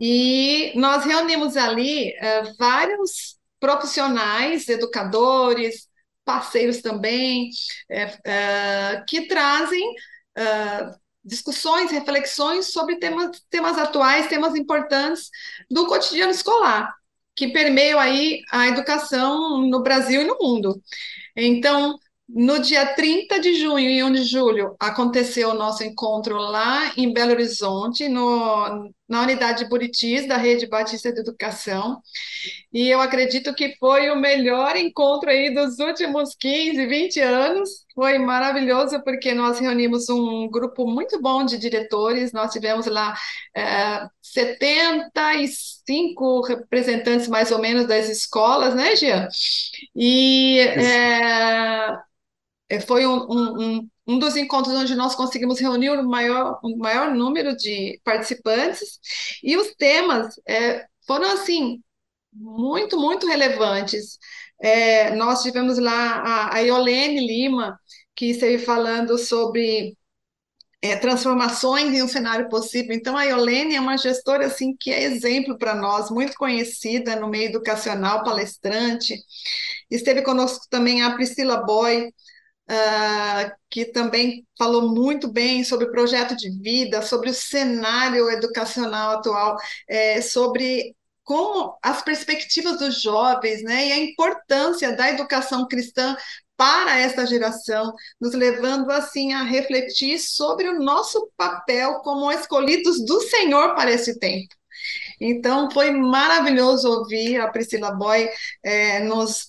e nós reunimos ali uh, vários profissionais, educadores, parceiros também, é, é, que trazem discussões, reflexões sobre temas, temas atuais, temas importantes do cotidiano escolar, que permeiam aí a educação no Brasil e no mundo. Então, no dia 30 de junho e 1 de julho, aconteceu o nosso encontro lá em Belo Horizonte, no, na unidade de Buritis, da Rede Batista de Educação. E eu acredito que foi o melhor encontro aí dos últimos 15, 20 anos. Foi maravilhoso, porque nós reunimos um grupo muito bom de diretores. Nós tivemos lá é, 75 representantes, mais ou menos, das escolas, né, Jean? E. É, foi um, um, um, dos encontros onde nós conseguimos reunir o maior, o maior número de participantes, e os temas é, foram, assim, muito, muito relevantes. É, nós tivemos lá a, a Iolene Lima, que esteve falando sobre é, transformações em um cenário possível. Então, a Iolene é uma gestora assim que é exemplo para nós, muito conhecida no meio educacional, palestrante. Esteve conosco também a Priscila Boy, uh, que também falou muito bem sobre o projeto de vida, sobre o cenário educacional atual, é, sobre como as perspectivas dos jovens, né, e a importância da educação cristã para essa geração, nos levando assim a refletir sobre o nosso papel como escolhidos do Senhor para esse tempo. Então, foi maravilhoso ouvir a Priscila Boy é, nos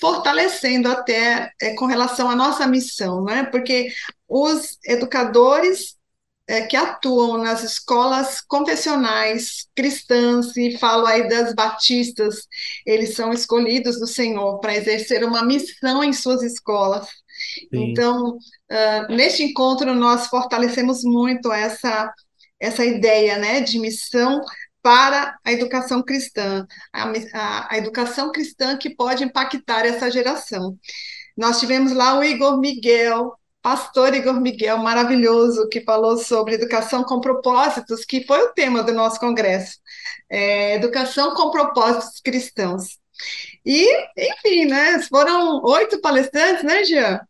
fortalecendo até é, com relação à nossa missão, né? Porque os educadores é, que atuam nas escolas confessionais cristãs, e falo aí das batistas, eles são escolhidos do Senhor para exercer uma missão em suas escolas. Sim. Então, uh, neste encontro, nós fortalecemos muito essa, essa ideia né, de missão para a educação cristã, a, a, a educação cristã que pode impactar essa geração. Nós tivemos lá o Igor Miguel, pastor Igor Miguel, maravilhoso, que falou sobre educação com propósitos, que foi o tema do nosso congresso. É, educação com propósitos cristãos. E, enfim, né, foram oito palestrantes, né, Jean?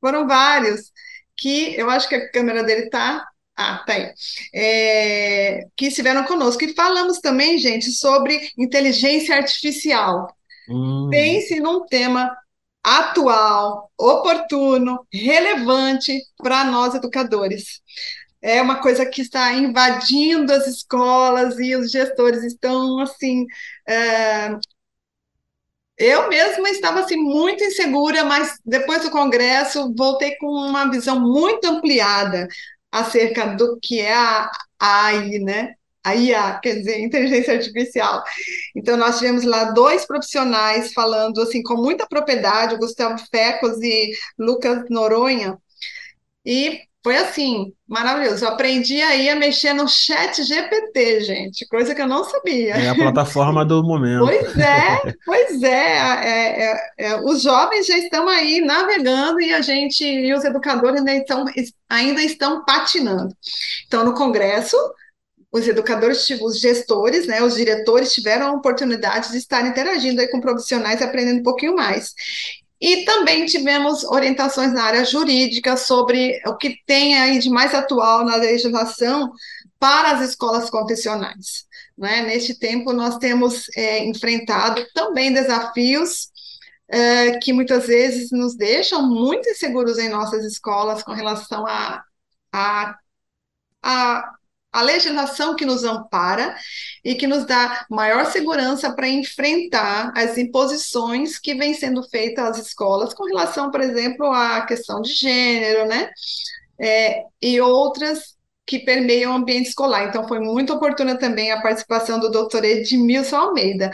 Foram vários, que eu acho que a câmera dele está ah, tá aí. É, que estiveram conosco. E falamos também, gente, sobre inteligência artificial. Hum. Pense num tema atual, oportuno, relevante para nós educadores. É uma coisa que está invadindo as escolas e os gestores estão assim. É... Eu mesma estava assim muito insegura, mas depois do congresso voltei com uma visão muito ampliada acerca do que é a AI, né? a IA, quer dizer, inteligência artificial. Então, nós tivemos lá dois profissionais falando assim com muita propriedade, Gustavo Fecos e Lucas Noronha, e foi assim, maravilhoso. Eu aprendi aí a mexer no chat GPT, gente, coisa que eu não sabia. É a plataforma do momento. Pois é, pois é, é, é, é, os jovens já estão aí navegando e a gente e os educadores ainda estão, ainda estão patinando. Então, no Congresso, os educadores, os gestores, né, os diretores tiveram a oportunidade de estar interagindo aí com profissionais, aprendendo um pouquinho mais. E também tivemos orientações na área jurídica sobre o que tem aí de mais atual na legislação para as escolas confessionais. Né? Neste tempo, nós temos é, enfrentado também desafios é, que muitas vezes nos deixam muito inseguros em nossas escolas com relação a, a, a a legislação que nos ampara e que nos dá maior segurança para enfrentar as imposições que vêm sendo feitas às escolas com relação, por exemplo, à questão de gênero, né? É, e outras que permeiam o ambiente escolar. Então, foi muito oportuna também a participação do doutor Edmilson Almeida.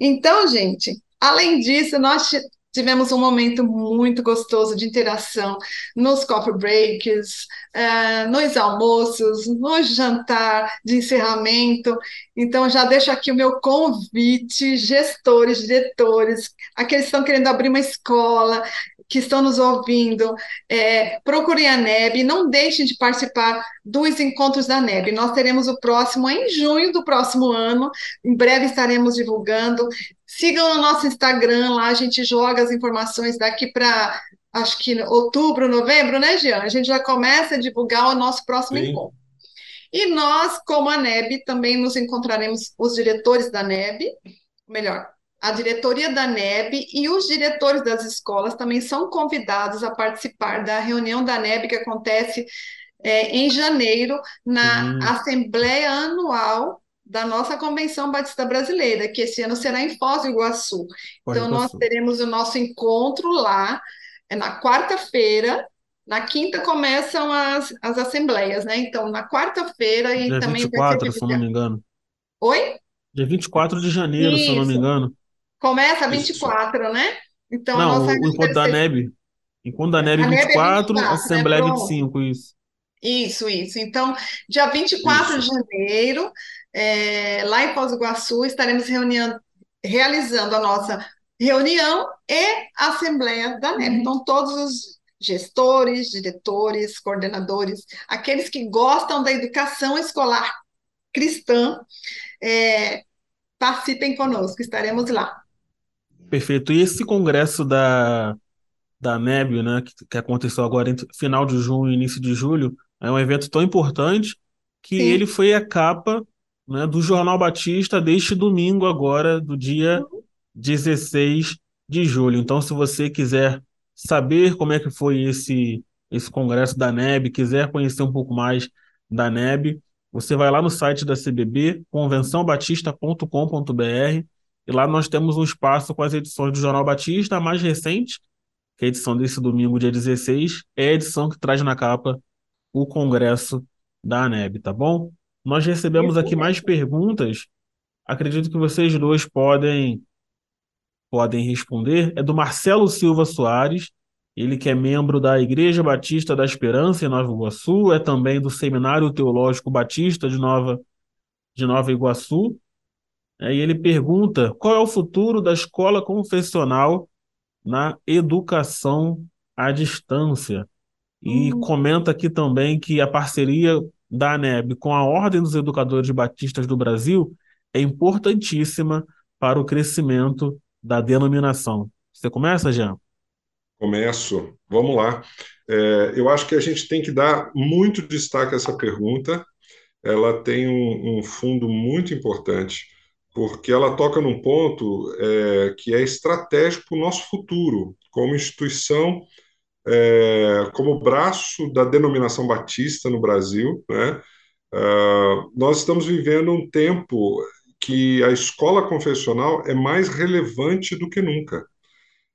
Então, gente, além disso, nós tivemos um momento muito gostoso de interação nos coffee breaks, uh, nos almoços, no jantar de encerramento. Então, já deixo aqui o meu convite, gestores, diretores, aqueles que estão querendo abrir uma escola, que estão nos ouvindo, é, procurem a NEB, não deixem de participar dos encontros da NEB. Nós teremos o próximo em junho do próximo ano, em breve estaremos divulgando. Sigam no nosso Instagram, lá a gente joga as informações daqui para acho que outubro, novembro, né, Jean? A gente já começa a divulgar o nosso próximo Sim. encontro. E nós, como a NEB, também nos encontraremos os diretores da NEB, melhor, a diretoria da NEB e os diretores das escolas também são convidados a participar da reunião da NEB que acontece é, em janeiro na. Assembleia Anual da nossa Convenção Batista Brasileira, que esse ano será em Foz do Iguaçu. então, nós teremos o nosso encontro lá, é na quarta-feira, na quinta começam as, as assembleias, né? Então, na quarta-feira e Dia também 24, se eu não me engano. Oi? Dia 24 de janeiro, Isso. se eu não me engano. Começa 24, Isso. né? Então, não, o encontro da NEB. Encontro da NEB 24, 24 Assembleia né? 25, isso. Isso, isso. Então, dia 24 isso. de janeiro, é, lá em Foz do Iguaçu, estaremos reunindo, realizando a nossa reunião e assembleia da NEP. Uhum. Então, todos os gestores, diretores, coordenadores, aqueles que gostam da educação escolar cristã, é, participem conosco, estaremos lá. Perfeito. E esse congresso da, da NEB, né, que, que aconteceu agora entre final de junho e início de julho, é um evento tão importante que Sim. ele foi a capa né, do Jornal Batista deste domingo agora, do dia 16 de julho. Então, se você quiser saber como é que foi esse, esse congresso da NEB, quiser conhecer um pouco mais da NEB, você vai lá no site da CBB, convençãobatista.com.br, e lá nós temos um espaço com as edições do Jornal Batista, a mais recente, que é a edição desse domingo, dia 16, é a edição que traz na capa o congresso da ANEB, tá bom? Nós recebemos aqui mais perguntas. Acredito que vocês dois podem podem responder. É do Marcelo Silva Soares, ele que é membro da Igreja Batista da Esperança em Nova Iguaçu, é também do Seminário Teológico Batista de Nova de Nova Iguaçu. É, e ele pergunta: qual é o futuro da escola confessional na educação à distância? E hum. comenta aqui também que a parceria da ANEB com a Ordem dos Educadores Batistas do Brasil é importantíssima para o crescimento da denominação. Você começa, Jean? Começo. Vamos lá. É, eu acho que a gente tem que dar muito destaque a essa pergunta. Ela tem um, um fundo muito importante, porque ela toca num ponto é, que é estratégico para o nosso futuro, como instituição é, como braço da denominação batista no Brasil, né? Uh, nós estamos vivendo um tempo que a escola confessional é mais relevante do que nunca.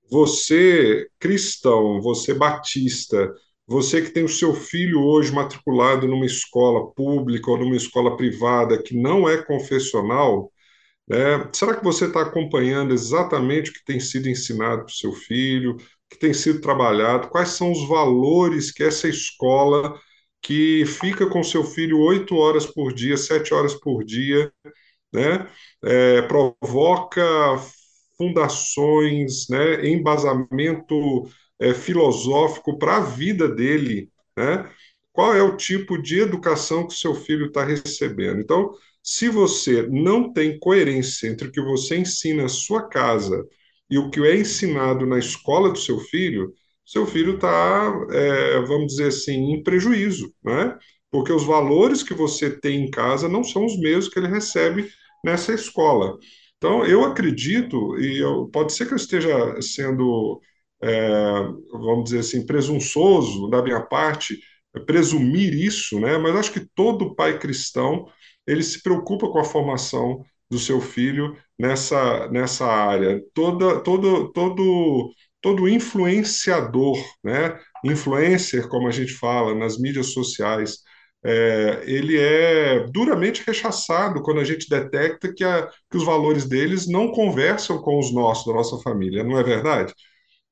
Você, cristão, você batista, você que tem o seu filho hoje matriculado numa escola pública ou numa escola privada que não é confessional, né? será que você está acompanhando exatamente o que tem sido ensinado para o seu filho? Que tem sido trabalhado, quais são os valores que essa escola que fica com seu filho oito horas por dia, sete horas por dia, né, é, provoca fundações, né, embasamento é, filosófico para a vida dele, né? Qual é o tipo de educação que seu filho está recebendo? Então, se você não tem coerência entre o que você ensina à sua casa e o que é ensinado na escola do seu filho, seu filho está, é, vamos dizer assim, em prejuízo, né? Porque os valores que você tem em casa não são os mesmos que ele recebe nessa escola. Então, eu acredito, e eu, pode ser que eu esteja sendo, é, vamos dizer assim, presunçoso da minha parte, presumir isso, né? mas acho que todo pai cristão ele se preocupa com a formação do seu filho nessa, nessa área. Toda, todo, todo, todo influenciador, né? influencer, como a gente fala nas mídias sociais, é, ele é duramente rechaçado quando a gente detecta que, a, que os valores deles não conversam com os nossos, da nossa família, não é verdade?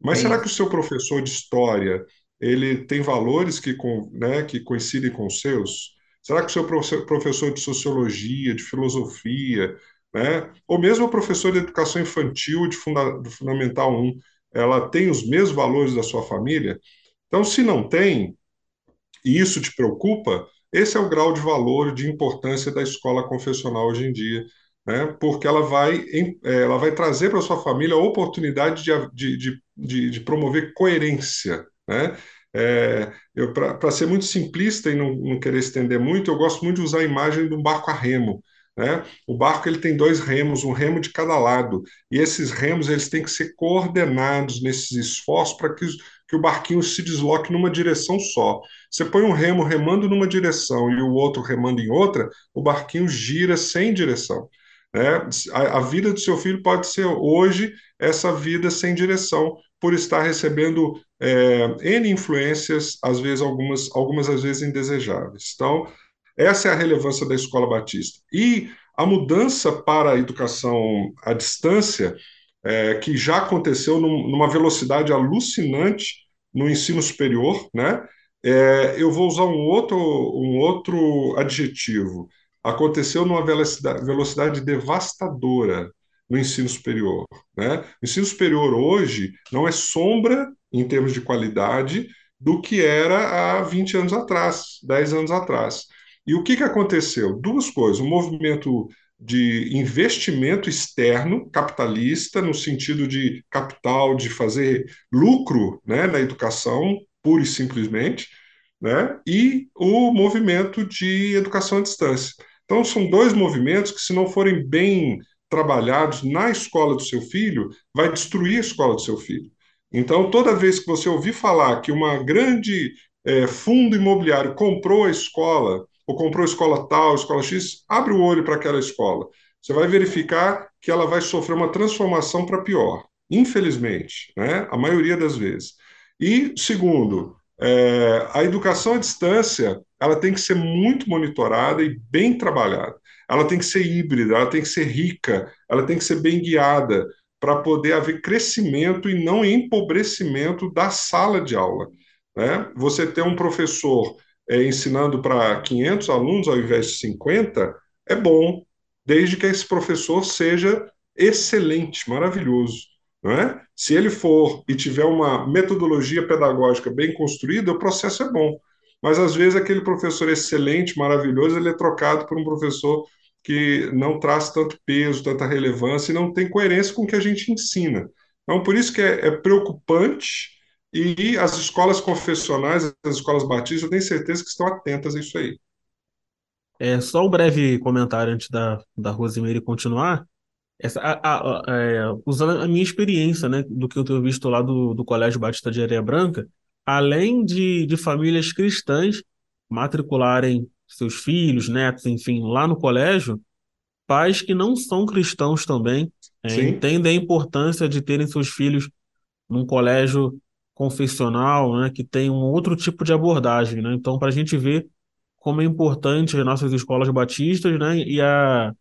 Mas é será que o seu professor de história ele tem valores que, né, que coincidem com os seus? Será que o seu professor de sociologia, de filosofia, né, ou mesmo o professor de educação infantil de funda do Fundamental 1, ela tem os mesmos valores da sua família? Então, se não tem, e isso te preocupa, esse é o grau de valor, de importância da escola confessional hoje em dia, né? porque ela vai, é, ela vai trazer para a sua família a oportunidade de, de, de, de promover coerência. Né? É, Para ser muito simplista e não, não, querer estender muito, eu gosto muito de usar a imagem de um barco a remo. Né? O barco ele tem dois remos, um remo de cada lado, e esses remos eles têm que ser coordenados nesses esforços para que, que o barquinho se desloque numa direção só. Você põe um remo remando numa direção e o outro remando em outra, o barquinho gira sem direção. Né? A, a vida do seu filho pode ser hoje essa vida sem direção, por estar recebendo é, N influências, às vezes algumas, algumas às vezes indesejáveis. Então, essa é a relevância da escola batista. E a mudança para a educação à distância, é, que já aconteceu num, numa velocidade alucinante no ensino superior, né? É, eu vou usar um outro, um outro adjetivo. Aconteceu numa velocidade, devastadora no ensino superior. Né? O ensino superior hoje não é sombra, em termos de qualidade, do que era há 20 anos atrás, 10 anos atrás. E o que, que aconteceu? Duas coisas. Um movimento de investimento externo capitalista, no sentido de capital, de fazer lucro né, na educação, pura e simplesmente, né, e o movimento de educação à distância. Então, são dois movimentos que, se não forem bem trabalhados na escola do seu filho, vai destruir a escola do seu filho. Então, toda vez que você ouvir falar que uma grande é, fundo imobiliário comprou a escola ou comprou escola tal, escola X, abre o olho para aquela escola. Você vai verificar que ela vai sofrer uma transformação para pior, infelizmente, né? a maioria das vezes. E, segundo, é, a educação à distância ela tem que ser muito monitorada e bem trabalhada. Ela tem que ser híbrida, ela tem que ser rica, ela tem que ser bem guiada para poder haver crescimento e não empobrecimento da sala de aula. Né? Você ter um professor é, ensinando para 500 alunos ao invés de 50 é bom, desde que esse professor seja excelente, maravilhoso. Não é? Se ele for e tiver uma metodologia pedagógica bem construída, o processo é bom. Mas às vezes aquele professor excelente, maravilhoso, ele é trocado por um professor que não traz tanto peso, tanta relevância e não tem coerência com o que a gente ensina. Então, por isso que é, é preocupante e as escolas confessionais, as escolas batistas, eu tenho certeza que estão atentas a isso aí. É, só um breve comentário antes da, da Rosimeire continuar. Essa, a, a, a, é, usando a minha experiência, né, do que eu tenho visto lá do, do Colégio Batista de Areia Branca, além de, de famílias cristãs matricularem seus filhos, netos, enfim, lá no colégio, pais que não são cristãos também é, entendem a importância de terem seus filhos num colégio confessional, né, que tem um outro tipo de abordagem, né? Então, para a gente ver como é importante as nossas escolas batistas, né, e a,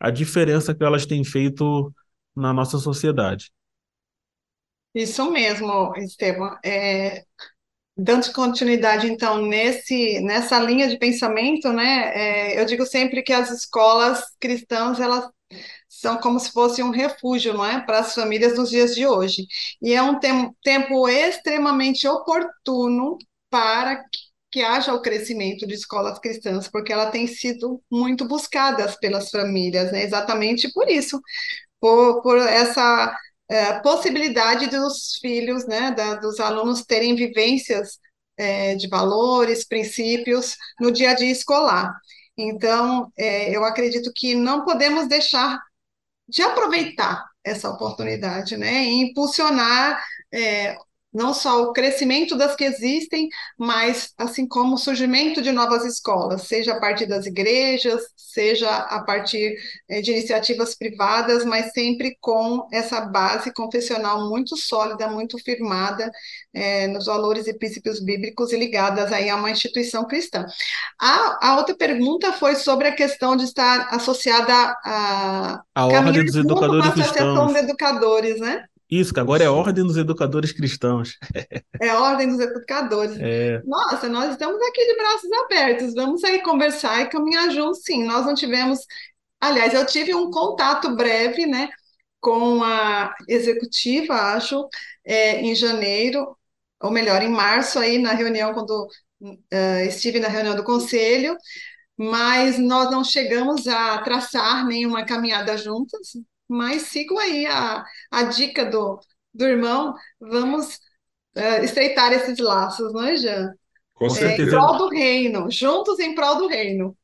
a diferença que elas têm feito na nossa sociedade. Isso mesmo, Esteban. É, dando continuidade, então, nesse, nessa linha de pensamento, né, é, eu digo sempre que as escolas cristãs, elas são como se fosse um refúgio, não é, para as famílias nos dias de hoje. E é um tem, tempo extremamente oportuno para que, que haja o crescimento de escolas cristãs, porque ela tem sido muito buscadas pelas famílias, né, exatamente por isso, por, por essa é, possibilidade dos filhos, né, da, dos alunos terem vivências é, de valores, princípios no dia a dia escolar. Então, é, eu acredito que não podemos deixar de aproveitar essa oportunidade, né, e impulsionar é, não só o crescimento das que existem, mas assim como o surgimento de novas escolas, seja a partir das igrejas, seja a partir é, de iniciativas privadas, mas sempre com essa base confessional muito sólida, muito firmada é, nos valores e princípios bíblicos e ligadas aí a uma instituição cristã. A, a outra pergunta foi sobre a questão de estar associada a, a ordem dos educadores cristãos. Associação de Educadores, né? Isso, que agora é Ordem dos Educadores Cristãos. É Ordem dos Educadores. É. Nossa, nós estamos aqui de braços abertos. Vamos aí conversar e caminhar juntos, sim. Nós não tivemos. Aliás, eu tive um contato breve, né, com a executiva, acho, é, em janeiro, ou melhor, em março, aí na reunião, quando uh, estive na reunião do conselho, mas nós não chegamos a traçar nenhuma caminhada juntas, mas sigam aí a, a dica do, do irmão, vamos uh, estreitar esses laços, não é, Jean? Com certeza. É, em prol do reino, juntos em prol do reino.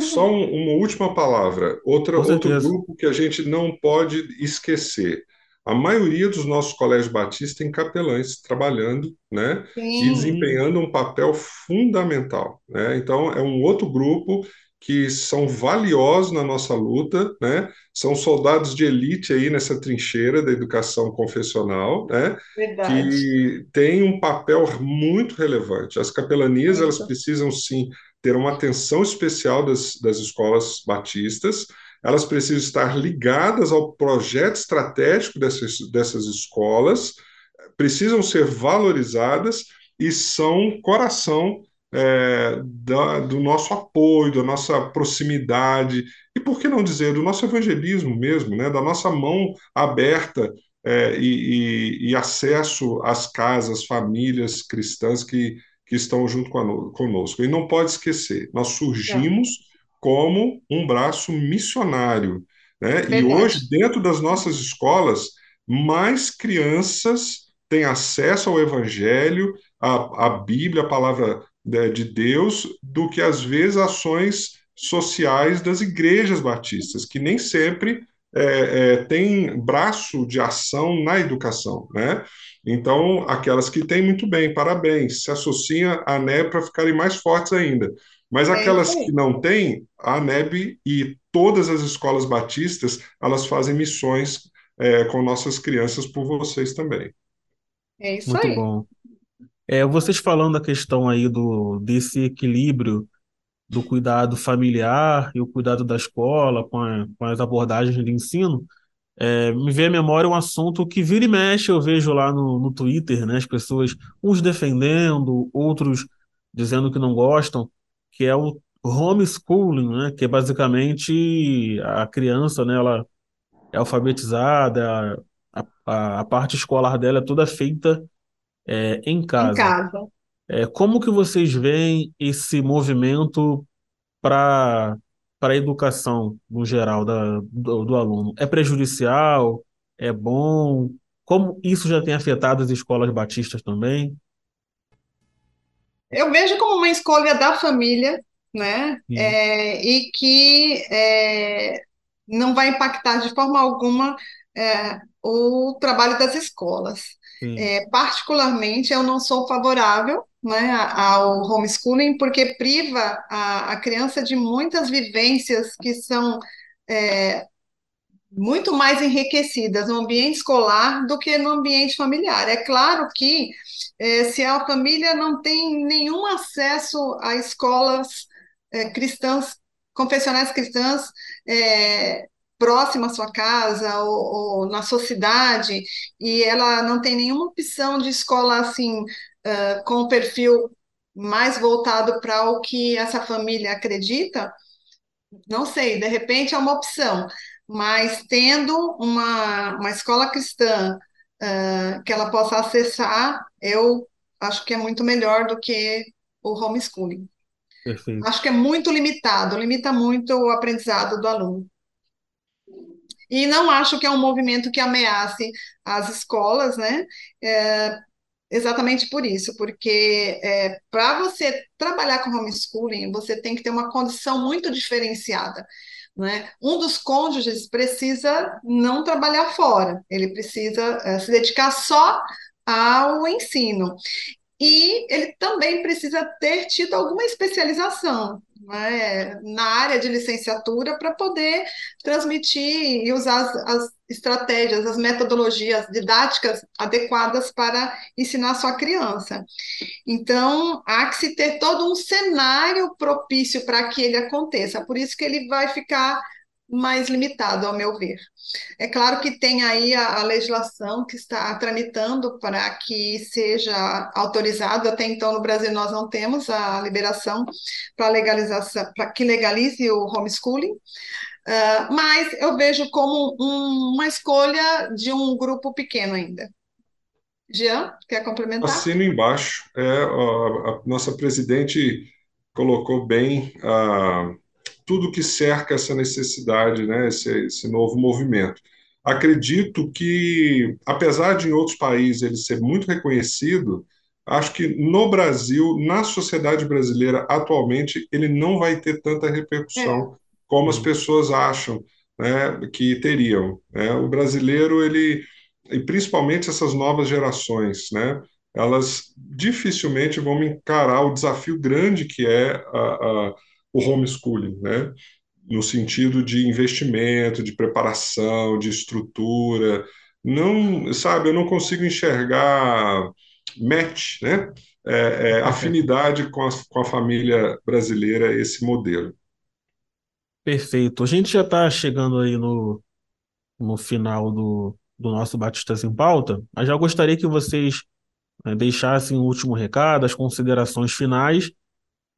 Só um, uma última palavra. Outra, outro grupo que a gente não pode esquecer. A maioria dos nossos colégios batistas tem capelães trabalhando né, e desempenhando um papel fundamental. Né? Então, é um outro grupo que são valiosos na nossa luta, né? São soldados de elite aí nessa trincheira da educação confessional, né? Verdade. Que tem um papel muito relevante. As capelanias, elas precisam sim ter uma atenção especial das, das escolas batistas, elas precisam estar ligadas ao projeto estratégico dessas, dessas escolas, precisam ser valorizadas e são coração é, da, do nosso apoio, da nossa proximidade, e por que não dizer, do nosso evangelismo mesmo, né, da nossa mão aberta é, e, e, e, acesso às casas, famílias cristãs que, que estão junto conosco. E não pode esquecer, nós surgimos é. como um braço missionário. Né? E hoje, dentro das nossas escolas, mais crianças têm acesso ao Evangelho, à, à Bíblia, a palavra né, de Deus do que, às vezes, ações sociais das igrejas batistas, que nem sempre é, é, tem braço de ação na educação, né? Então, aquelas que têm, muito bem, parabéns, se associam à NEB para ficarem mais fortes ainda. Mas é aquelas que não têm, a ANEB e todas as escolas batistas, elas fazem missões é, com nossas crianças por vocês também. É isso Muito aí. bom. É, vocês falando da questão aí do, desse equilíbrio do cuidado familiar e o cuidado da escola com, a, com as abordagens de ensino, é, me vem à memória um assunto que vira e mexe, eu vejo lá no, no Twitter, né, as pessoas, uns defendendo, outros dizendo que não gostam, que é o homeschooling, né, que é basicamente a criança, né, ela é alfabetizada, a, a, a parte escolar dela é toda feita é, em Em casa. casa. É, como que vocês veem esse movimento para para a educação no geral da, do, do aluno? É prejudicial? É bom? Como isso já tem afetado as escolas batistas também? Eu vejo como uma escolha da família, né? É, e que é, não vai impactar de forma alguma é, o trabalho das escolas. É, particularmente, eu não sou favorável, né, ao homeschooling, porque priva a, a criança de muitas vivências que são é, muito mais enriquecidas no ambiente escolar do que no ambiente familiar. É claro que eh, se a família não tem nenhum acesso a escolas eh, cristãs, confessionais cristãs, eh, próxima à sua casa ou, ou na sua cidade, e ela não tem nenhuma opção de escola assim, eh, com o perfil mais voltado para o que essa família acredita, não sei, de repente é uma opção, mas tendo uma, uma escola cristã, ah, que ela possa acessar, eu acho que é muito melhor do que o homeschooling. perfeito. Acho que é muito limitado, limita muito o aprendizado do aluno. E não acho que é um movimento que ameace as escolas, né? É, exatamente por isso, porque é, para você trabalhar com homeschooling, você tem que ter uma condição muito diferenciada né? Um dos cônjuges precisa não trabalhar fora, ele precisa eh, se dedicar só ao ensino. E ele também precisa ter tido alguma especialização, né, na área de licenciatura para poder transmitir e usar as, as estratégias, as metodologias didáticas adequadas para ensinar sua criança. Então, há que se ter todo um cenário propício para que ele aconteça. Por isso que ele vai ficar mais limitado, ao meu ver. É claro que tem aí a, a legislação que está tramitando para que seja autorizado. Até então, no Brasil, nós não temos a liberação para legalização, para que legalize o homeschooling. Uh, mas eu vejo como um, uma escolha de um grupo pequeno ainda. Jean, quer complementar? Assino embaixo. É, a, a nossa presidente colocou bem a, tudo que cerca essa necessidade, né, esse, esse novo movimento. Acredito que, apesar de em outros países ele ser muito reconhecido, acho que no Brasil, na sociedade brasileira atualmente, ele não vai ter tanta repercussão É, como as pessoas acham, né, que teriam. né? O brasileiro, ele, e principalmente essas novas gerações, né, elas dificilmente vão encarar o desafio grande que é a, a, o homeschooling, né? no sentido de investimento, de preparação, de estrutura. Não, sabe, eu não consigo enxergar match, né? É, é, afinidade com a, com a família brasileira, esse modelo. perfeito. A gente já está chegando aí no, no final do, do nosso Batistas em Pauta, mas já gostaria que vocês né, deixassem o último recado, as considerações finais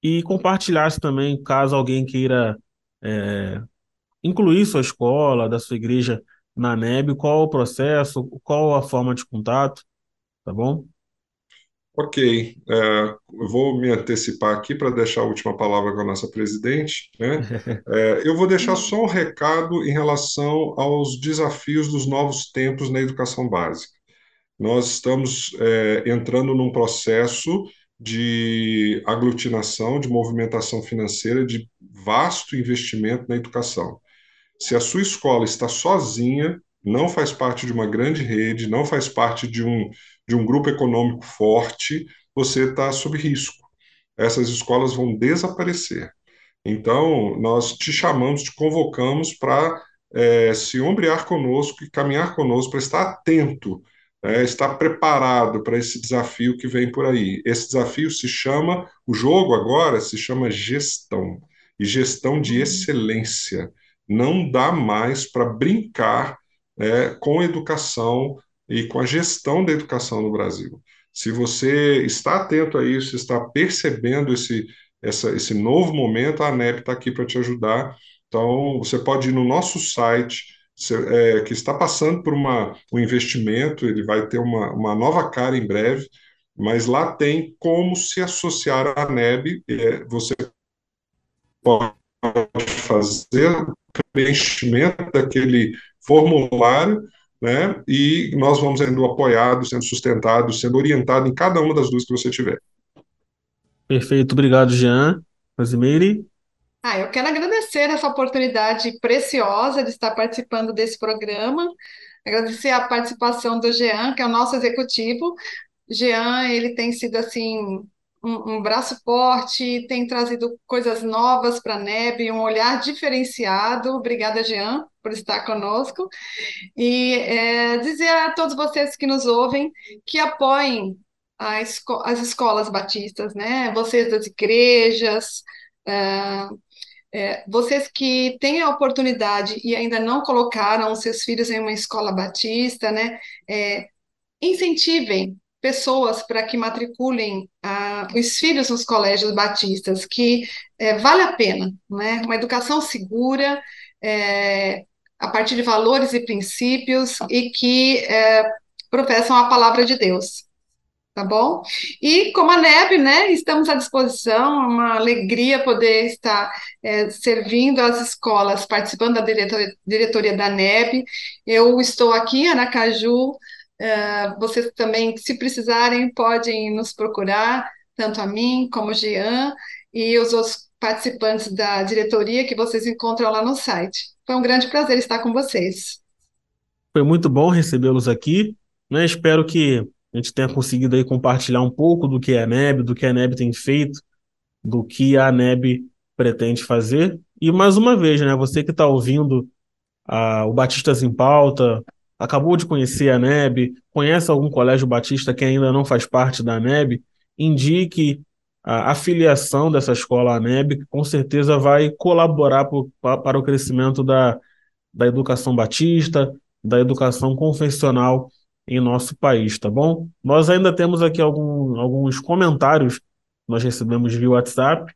e compartilhassem também, caso alguém queira é, incluir sua escola, da sua igreja na NEB, qual o processo, qual a forma de contato, tá bom? Ok, é, vou me antecipar aqui para deixar a última palavra com a nossa presidente, né? É, eu vou deixar só um recado em relação aos desafios dos novos tempos na educação básica. Nós estamos é, entrando num processo de aglutinação, de movimentação financeira, de vasto investimento na educação. Se a sua escola está sozinha, não faz parte de uma grande rede, não faz parte de um, de um grupo econômico forte, você está sob risco. essas escolas vão desaparecer. Então, nós te chamamos, te convocamos para é, se ombrear conosco e caminhar conosco, para estar atento, é, estar preparado para esse desafio que vem por aí. Esse desafio se chama, o jogo agora se chama gestão, e gestão de excelência. Não dá mais para brincar é, com a educação e com a gestão da educação no Brasil. Se você está atento a isso, está percebendo esse, essa, esse novo momento, a ANEP está aqui para te ajudar. Então, você pode ir no nosso site, é, que está passando por uma, um investimento, ele vai ter uma, uma nova cara em breve, mas lá tem como se associar à ANEB. É, você pode fazer o preenchimento daquele formulário né? E nós vamos sendo apoiados, sendo sustentados, sendo orientados em cada uma das duas que você tiver. Perfeito, obrigado, Jean. Rosimeire? Ah, eu quero agradecer essa oportunidade preciosa de estar participando desse programa, agradecer a participação do Jean, que é o nosso executivo. Jean, ele tem sido assim um, um braço forte, tem trazido coisas novas para a NEB, um olhar diferenciado. Obrigada, Jean, por estar conosco. E é, dizer a todos vocês que nos ouvem que apoiem esco as escolas batistas, né? Vocês das igrejas, é, é, vocês que têm a oportunidade e ainda não colocaram seus filhos em uma escola batista, né? É, incentivem pessoas para que matriculem ah, os filhos nos colégios batistas, que é, vale a pena, né? Uma educação segura, é, a partir de valores e princípios e que é, professam a palavra de Deus. Tá bom? E como a NEB, né, estamos à disposição, é uma alegria poder estar é, servindo as escolas, participando da diretoria, diretoria da NEB. Eu estou aqui em Aracaju, é, vocês também, se precisarem, podem nos procurar, tanto a mim como o Jean e os outros participantes da diretoria que vocês encontram lá no site. Foi um grande prazer estar com vocês. Foi muito bom recebê-los aqui. Né? Espero que a gente tenha conseguido aí compartilhar um pouco do que é a NEB, do que a NEB tem feito, do que a NEB pretende fazer. E mais uma vez, né, você que está ouvindo a, o Batistas em Pauta, acabou de conhecer a NEB, conhece algum colégio batista que ainda não faz parte da NEB, indique a afiliação dessa escola à NEB, que com certeza vai colaborar pro, para o crescimento da, da educação batista, da educação confessional em nosso país, tá bom? Nós ainda temos aqui algum, alguns comentários que nós recebemos via WhatsApp.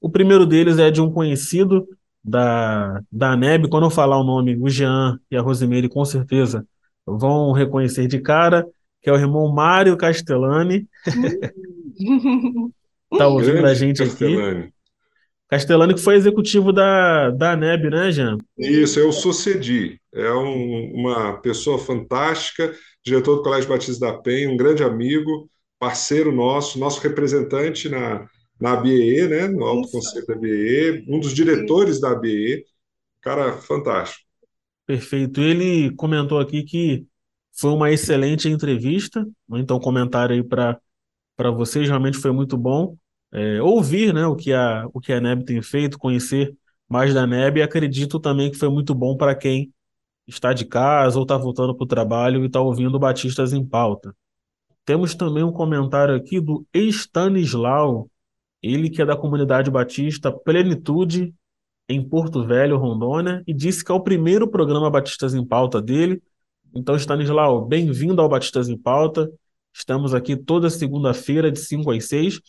O primeiro deles é de um conhecido da, da ANEB, quando eu falar o nome, o Jean e a Rosimeire com certeza vão reconhecer de cara, que é o irmão Mário Castellani. tá ouvindo Grande a gente Castellani. aqui. Castellani que foi executivo da, da ANEB, né, Jean? Isso, eu sucedi. É um, uma pessoa fantástica, diretor do Colégio Batista da Penha, um grande amigo, parceiro nosso, nosso representante na, na ABE, né, no Alto Isso. Conselho da ABE, um dos diretores da ABE, cara fantástico. Perfeito. Ele comentou aqui que foi uma excelente entrevista, né? então comentário aí para para vocês, realmente foi muito bom é, ouvir né, o, que a, o que a NEB tem feito, conhecer mais da NEB e acredito também que foi muito bom para quem está de casa ou está voltando para o trabalho e está ouvindo Batistas em Pauta. Temos também um comentário aqui do Estanislau, ele que é da comunidade batista Plenitude, em Porto Velho, Rondônia, e disse que é o primeiro programa Batistas em Pauta dele. Então, Stanislau, bem-vindo ao Batistas em Pauta. Estamos aqui toda segunda-feira, de 5 às 6,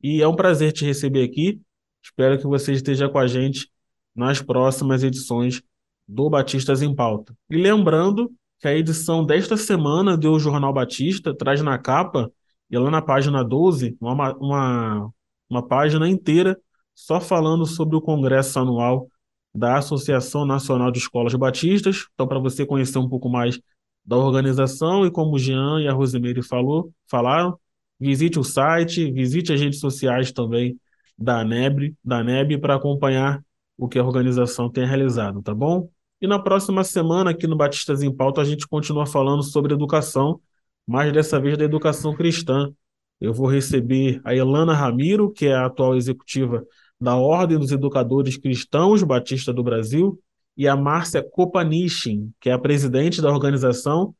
e é um prazer te receber aqui. Espero que você esteja com a gente nas próximas edições do Batistas em Pauta. E lembrando que a edição desta semana do Jornal Batista traz na capa, e lá na página 12, uma, uma, uma página inteira só falando sobre o congresso anual da Associação Nacional de Escolas Batistas. Então, para você conhecer um pouco mais da organização e como o Jean e a Rosimeire falou, falaram, visite o site, visite as redes sociais também da NEB, da NEB para acompanhar o que a organização tem realizado, tá bom? E na próxima semana, aqui no Batistas em Pauta, a gente continua falando sobre educação, mas dessa vez da educação cristã, Eu vou receber a Elana Ramiro, que é a atual executiva da Ordem dos Educadores Cristãos Batista do Brasil, e a Márcia Kopanichin, que é a presidente da organização,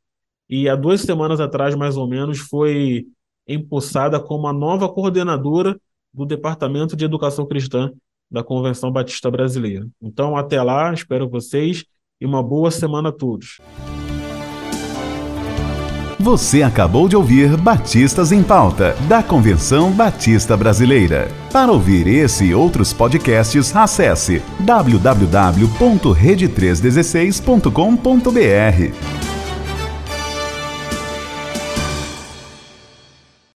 e há duas semanas atrás, mais ou menos, foi empossada como a nova coordenadora do Departamento de Educação Cristã da Convenção Batista Brasileira. Então, até lá, espero vocês e uma boa semana a todos. Você acabou de ouvir Batistas em Pauta, da Convenção Batista Brasileira. Para ouvir esse e outros podcasts, acesse www.rede316.com.br.